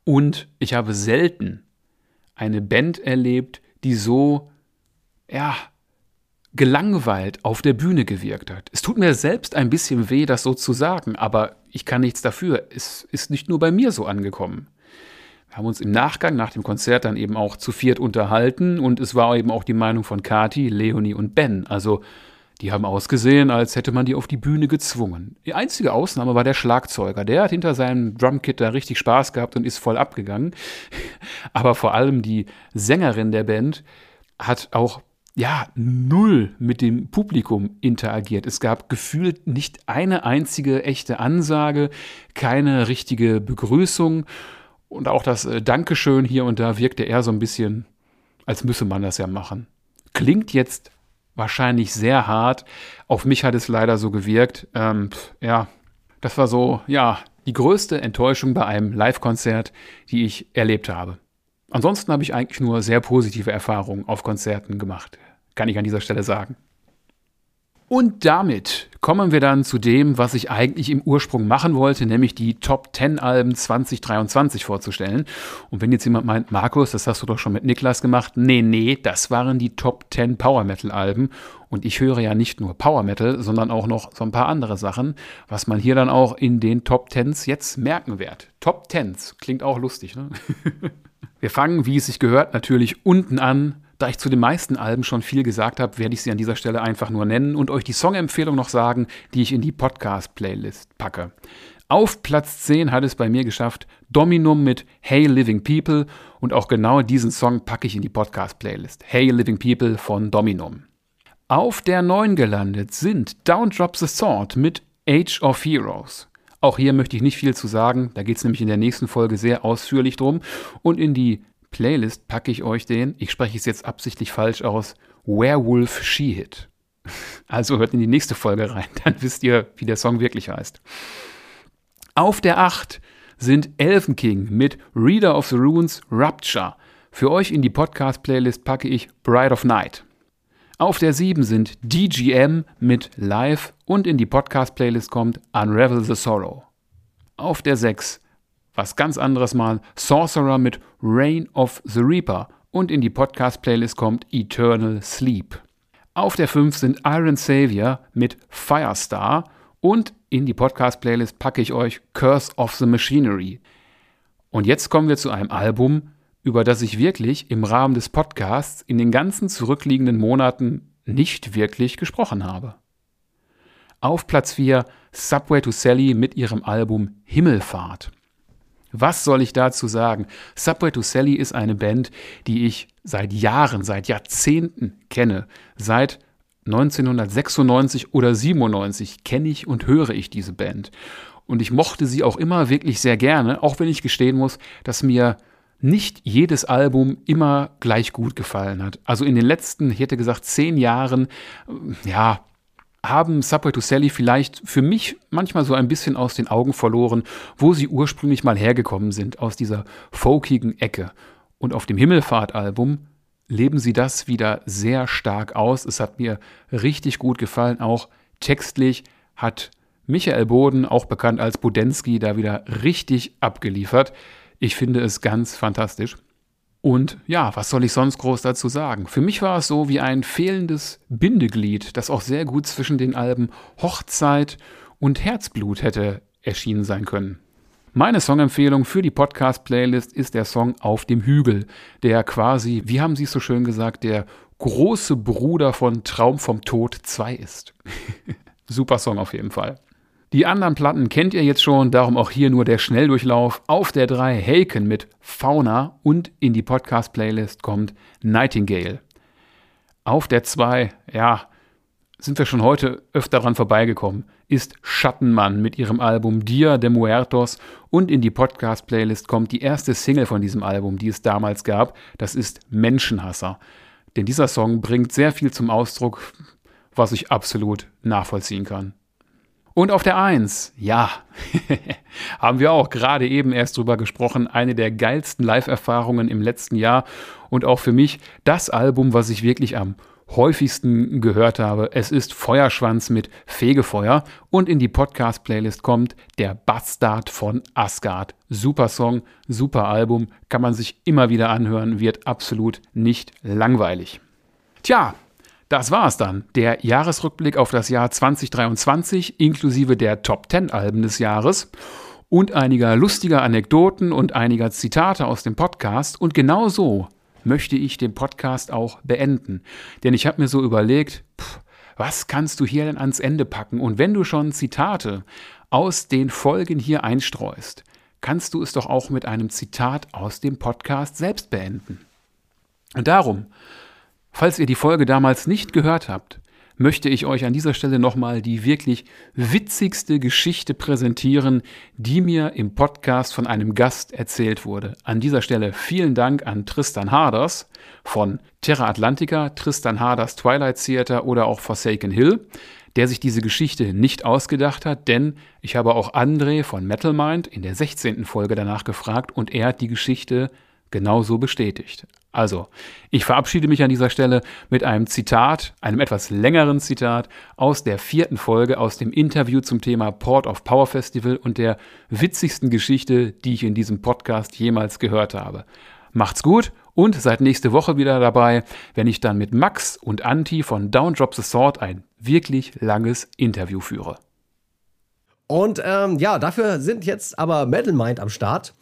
Und ich habe selten eine Band erlebt, die so, ja, gelangweilt auf der Bühne gewirkt hat. Es tut mir selbst ein bisschen weh, das so zu sagen, aber ich kann nichts dafür. Es ist nicht nur bei mir so angekommen. Wir haben uns im Nachgang nach dem Konzert dann eben auch zu viert unterhalten und es war eben auch die Meinung von Kati, Leonie und Ben. Also die haben ausgesehen, als hätte man die auf die Bühne gezwungen. Die einzige Ausnahme war der Schlagzeuger. Der hat hinter seinem Drumkit da richtig Spaß gehabt und ist voll abgegangen. [LAUGHS] Aber vor allem die Sängerin der Band hat auch ja, null mit dem Publikum interagiert. Es gab gefühlt nicht eine einzige echte Ansage, keine richtige Begrüßung und auch das äh, Dankeschön hier und da wirkte eher so ein bisschen, als müsse man das ja machen. Klingt jetzt wahrscheinlich sehr hart. Auf mich hat es leider so gewirkt. Ähm, ja, das war so, ja, die größte Enttäuschung bei einem Live-Konzert, die ich erlebt habe. Ansonsten habe ich eigentlich nur sehr positive Erfahrungen auf Konzerten gemacht kann ich an dieser Stelle sagen. Und damit kommen wir dann zu dem, was ich eigentlich im Ursprung machen wollte, nämlich die Top 10 Alben 2023 vorzustellen. Und wenn jetzt jemand meint, Markus, das hast du doch schon mit Niklas gemacht. Nee, nee, das waren die Top 10 Power Metal Alben. Und ich höre ja nicht nur Power Metal, sondern auch noch so ein paar andere Sachen, was man hier dann auch in den Top 10s jetzt merken wird. Top 10s, klingt auch lustig, ne? [LAUGHS] wir fangen, wie es sich gehört, natürlich unten an da ich zu den meisten Alben schon viel gesagt habe, werde ich sie an dieser Stelle einfach nur nennen und euch die Songempfehlung noch sagen, die ich in die Podcast-Playlist packe. Auf Platz 10 hat es bei mir geschafft Dominum mit Hey Living People und auch genau diesen Song packe ich in die Podcast-Playlist. Hey Living People von Dominum. Auf der 9 gelandet sind Down Drop the Sword mit Age of Heroes. Auch hier möchte ich nicht viel zu sagen, da geht es nämlich in der nächsten Folge sehr ausführlich drum. Und in die Playlist packe ich euch den, ich spreche es jetzt absichtlich falsch aus, Werewolf She-Hit. [LAUGHS] Also hört in die nächste Folge rein, [LAUGHS] dann wisst ihr, wie der Song wirklich heißt. Auf der 8 sind Elfen King mit Reader of the Runes Rupture. Für euch in die Podcast-Playlist packe ich Bride of Night. Auf der 7 sind DGM mit Live und in die Podcast-Playlist kommt Unravel the Sorrow. Auf der 6, was ganz anderes mal, Sorcerer mit Reign of the Reaper und in die Podcast-Playlist kommt Eternal Sleep. Auf der 5 sind Iron Savior mit Firestar und in die Podcast-Playlist packe ich euch Curse of the Machinery. Und jetzt kommen wir zu einem Album, über das ich wirklich im Rahmen des Podcasts in den ganzen zurückliegenden Monaten nicht wirklich gesprochen habe. Auf Platz 4 Subway to Sally mit ihrem Album Himmelfahrt. Was soll ich dazu sagen? Subway to Sally ist eine Band, die ich seit Jahren, seit Jahrzehnten kenne. Seit 1996 oder 97 kenne ich und höre ich diese Band. Und ich mochte sie auch immer wirklich sehr gerne, auch wenn ich gestehen muss, dass mir nicht jedes Album immer gleich gut gefallen hat. Also in den letzten, ich hätte gesagt, zehn Jahren, äh, ja, haben Subway to Sally vielleicht für mich manchmal so ein bisschen aus den Augen verloren, wo sie ursprünglich mal hergekommen sind, aus dieser folkigen Ecke. Und auf dem Himmelfahrt-Album leben sie das wieder sehr stark aus. Es hat mir richtig gut gefallen. Auch textlich hat Michael Boden, auch bekannt als Budensky, da wieder richtig abgeliefert. Ich finde es ganz fantastisch. Und ja, was soll ich sonst groß dazu sagen? Für mich war es so wie ein fehlendes Bindeglied, das auch sehr gut zwischen den Alben Hochzeit und Herzblut hätte erschienen sein können. Meine Songempfehlung für die Podcast-Playlist ist der Song Auf dem Hügel, der quasi, wie haben Sie es so schön gesagt, der große Bruder von Traum vom Tod 2 ist. [LAUGHS] Super Song auf jeden Fall. Die anderen Platten kennt ihr jetzt schon, darum auch hier nur der Schnelldurchlauf. Auf der 3 Haken mit Fauna und in die Podcast-Playlist kommt Nightingale. Auf der 2, ja, sind wir schon heute öfter dran vorbeigekommen, ist Schattenmann mit ihrem Album Dia de Muertos und in die Podcast-Playlist kommt die erste Single von diesem Album, die es damals gab. Das ist Menschenhasser. Denn dieser Song bringt sehr viel zum Ausdruck, was ich absolut nachvollziehen kann. Und auf der Eins, ja, [LAUGHS] haben wir auch gerade eben erst drüber gesprochen, eine der geilsten Live-Erfahrungen im letzten Jahr und auch für mich das Album, was ich wirklich am häufigsten gehört habe. Es ist Feuerschwanz mit Fegefeuer und in die Podcast-Playlist kommt Der Bastard von Asgard. Super Song, super Album, kann man sich immer wieder anhören, wird absolut nicht langweilig. Tja, das war es dann. Der Jahresrückblick auf das Jahr 2023 inklusive der Top 10 Alben des Jahres und einiger lustiger Anekdoten und einiger Zitate aus dem Podcast. Und genau so möchte ich den Podcast auch beenden. Denn ich habe mir so überlegt, pff, was kannst du hier denn ans Ende packen? Und wenn du schon Zitate aus den Folgen hier einstreust, kannst du es doch auch mit einem Zitat aus dem Podcast selbst beenden. Und darum Falls ihr die Folge damals nicht gehört habt, möchte ich euch an dieser Stelle nochmal die wirklich witzigste Geschichte präsentieren, die mir im Podcast von einem Gast erzählt wurde. An dieser Stelle vielen Dank an Tristan Harders von Terra Atlantica, Tristan Harders Twilight Theater oder auch Forsaken Hill, der sich diese Geschichte nicht ausgedacht hat, denn ich habe auch André von Metal Mind in der 16. Folge danach gefragt und er hat die Geschichte genauso bestätigt. Also, ich verabschiede mich an dieser Stelle mit einem Zitat, einem etwas längeren Zitat aus der vierten Folge aus dem Interview zum Thema Port of Power Festival und der witzigsten Geschichte, die ich in diesem Podcast jemals gehört habe. Macht's gut und seid nächste Woche wieder dabei, wenn ich dann mit Max und Anti von Down Drop the Sword ein wirklich langes Interview führe. Und ähm, ja, dafür sind jetzt aber Metal Mind am Start.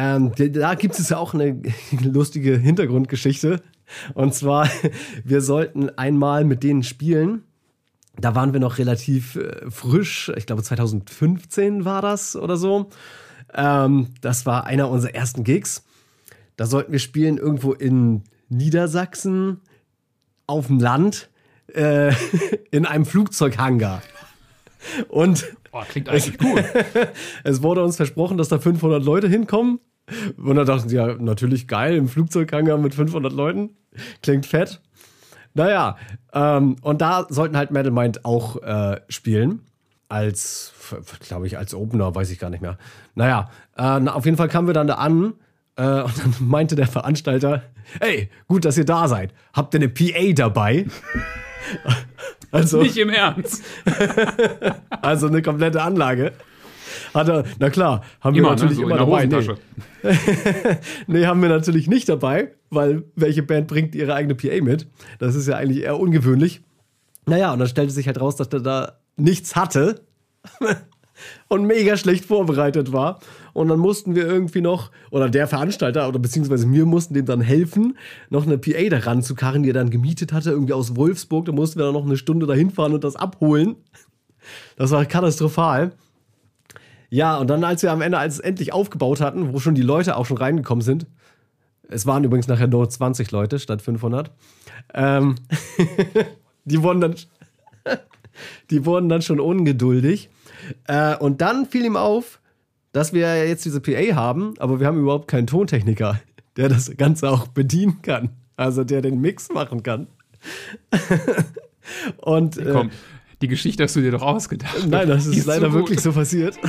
Ähm, da gibt es ja auch eine [LAUGHS] lustige Hintergrundgeschichte. Und zwar, [LAUGHS] wir sollten einmal mit denen spielen. Da waren wir noch relativ äh, frisch. Ich glaube, 2015 war das oder so. Ähm, das war einer unserer ersten Gigs. Da sollten wir spielen irgendwo in Niedersachsen auf dem Land äh, [LAUGHS] in einem Flugzeughangar. Und oh, klingt eigentlich cool. [LAUGHS] es wurde uns versprochen, dass da 500 Leute hinkommen. Und dann dachten sie, ja, natürlich geil, im Flugzeughangar mit 500 Leuten. Klingt fett. Naja, ähm, und da sollten halt Metal Mind auch äh, spielen. Als, glaube ich, als Opener, weiß ich gar nicht mehr. Naja, äh, na, auf jeden Fall kamen wir dann da an. Äh, und dann [LAUGHS] meinte der Veranstalter, hey, gut, dass ihr da seid. Habt ihr eine PA dabei? Also, Nicht im Ernst. [LAUGHS] also eine komplette Anlage. Hat er, na klar, haben Immer, wir natürlich ne? so immer dabei. Nee. [LAUGHS] Nee, haben wir natürlich nicht dabei, weil welche Band bringt ihre eigene PA mit? Das ist ja eigentlich eher ungewöhnlich. Naja, und dann stellte sich halt raus, dass der da nichts hatte [LAUGHS] und mega schlecht vorbereitet war. Und dann mussten wir irgendwie noch, oder der Veranstalter, oder beziehungsweise wir mussten dem dann helfen, noch eine PA da ranzukarren, die er dann gemietet hatte, irgendwie aus Wolfsburg. Da mussten wir dann noch eine Stunde dahin fahren und das abholen. Das war katastrophal. Ja, und dann, als wir am Ende, als es endlich aufgebaut hatten, wo schon die Leute auch schon reingekommen sind, es waren übrigens nachher nur 20 Leute statt 500, ähm, [LAUGHS] die wurden dann, [LAUGHS] die wurden dann schon ungeduldig. Äh, und dann fiel ihm auf, dass wir ja jetzt diese PA haben, aber wir haben überhaupt keinen Tontechniker, der das Ganze auch bedienen kann. Also der den Mix machen kann. [LAUGHS] und äh, Komm, die Geschichte hast du dir doch ausgedacht. Nein, das Die ist leider so wirklich so passiert. [LAUGHS]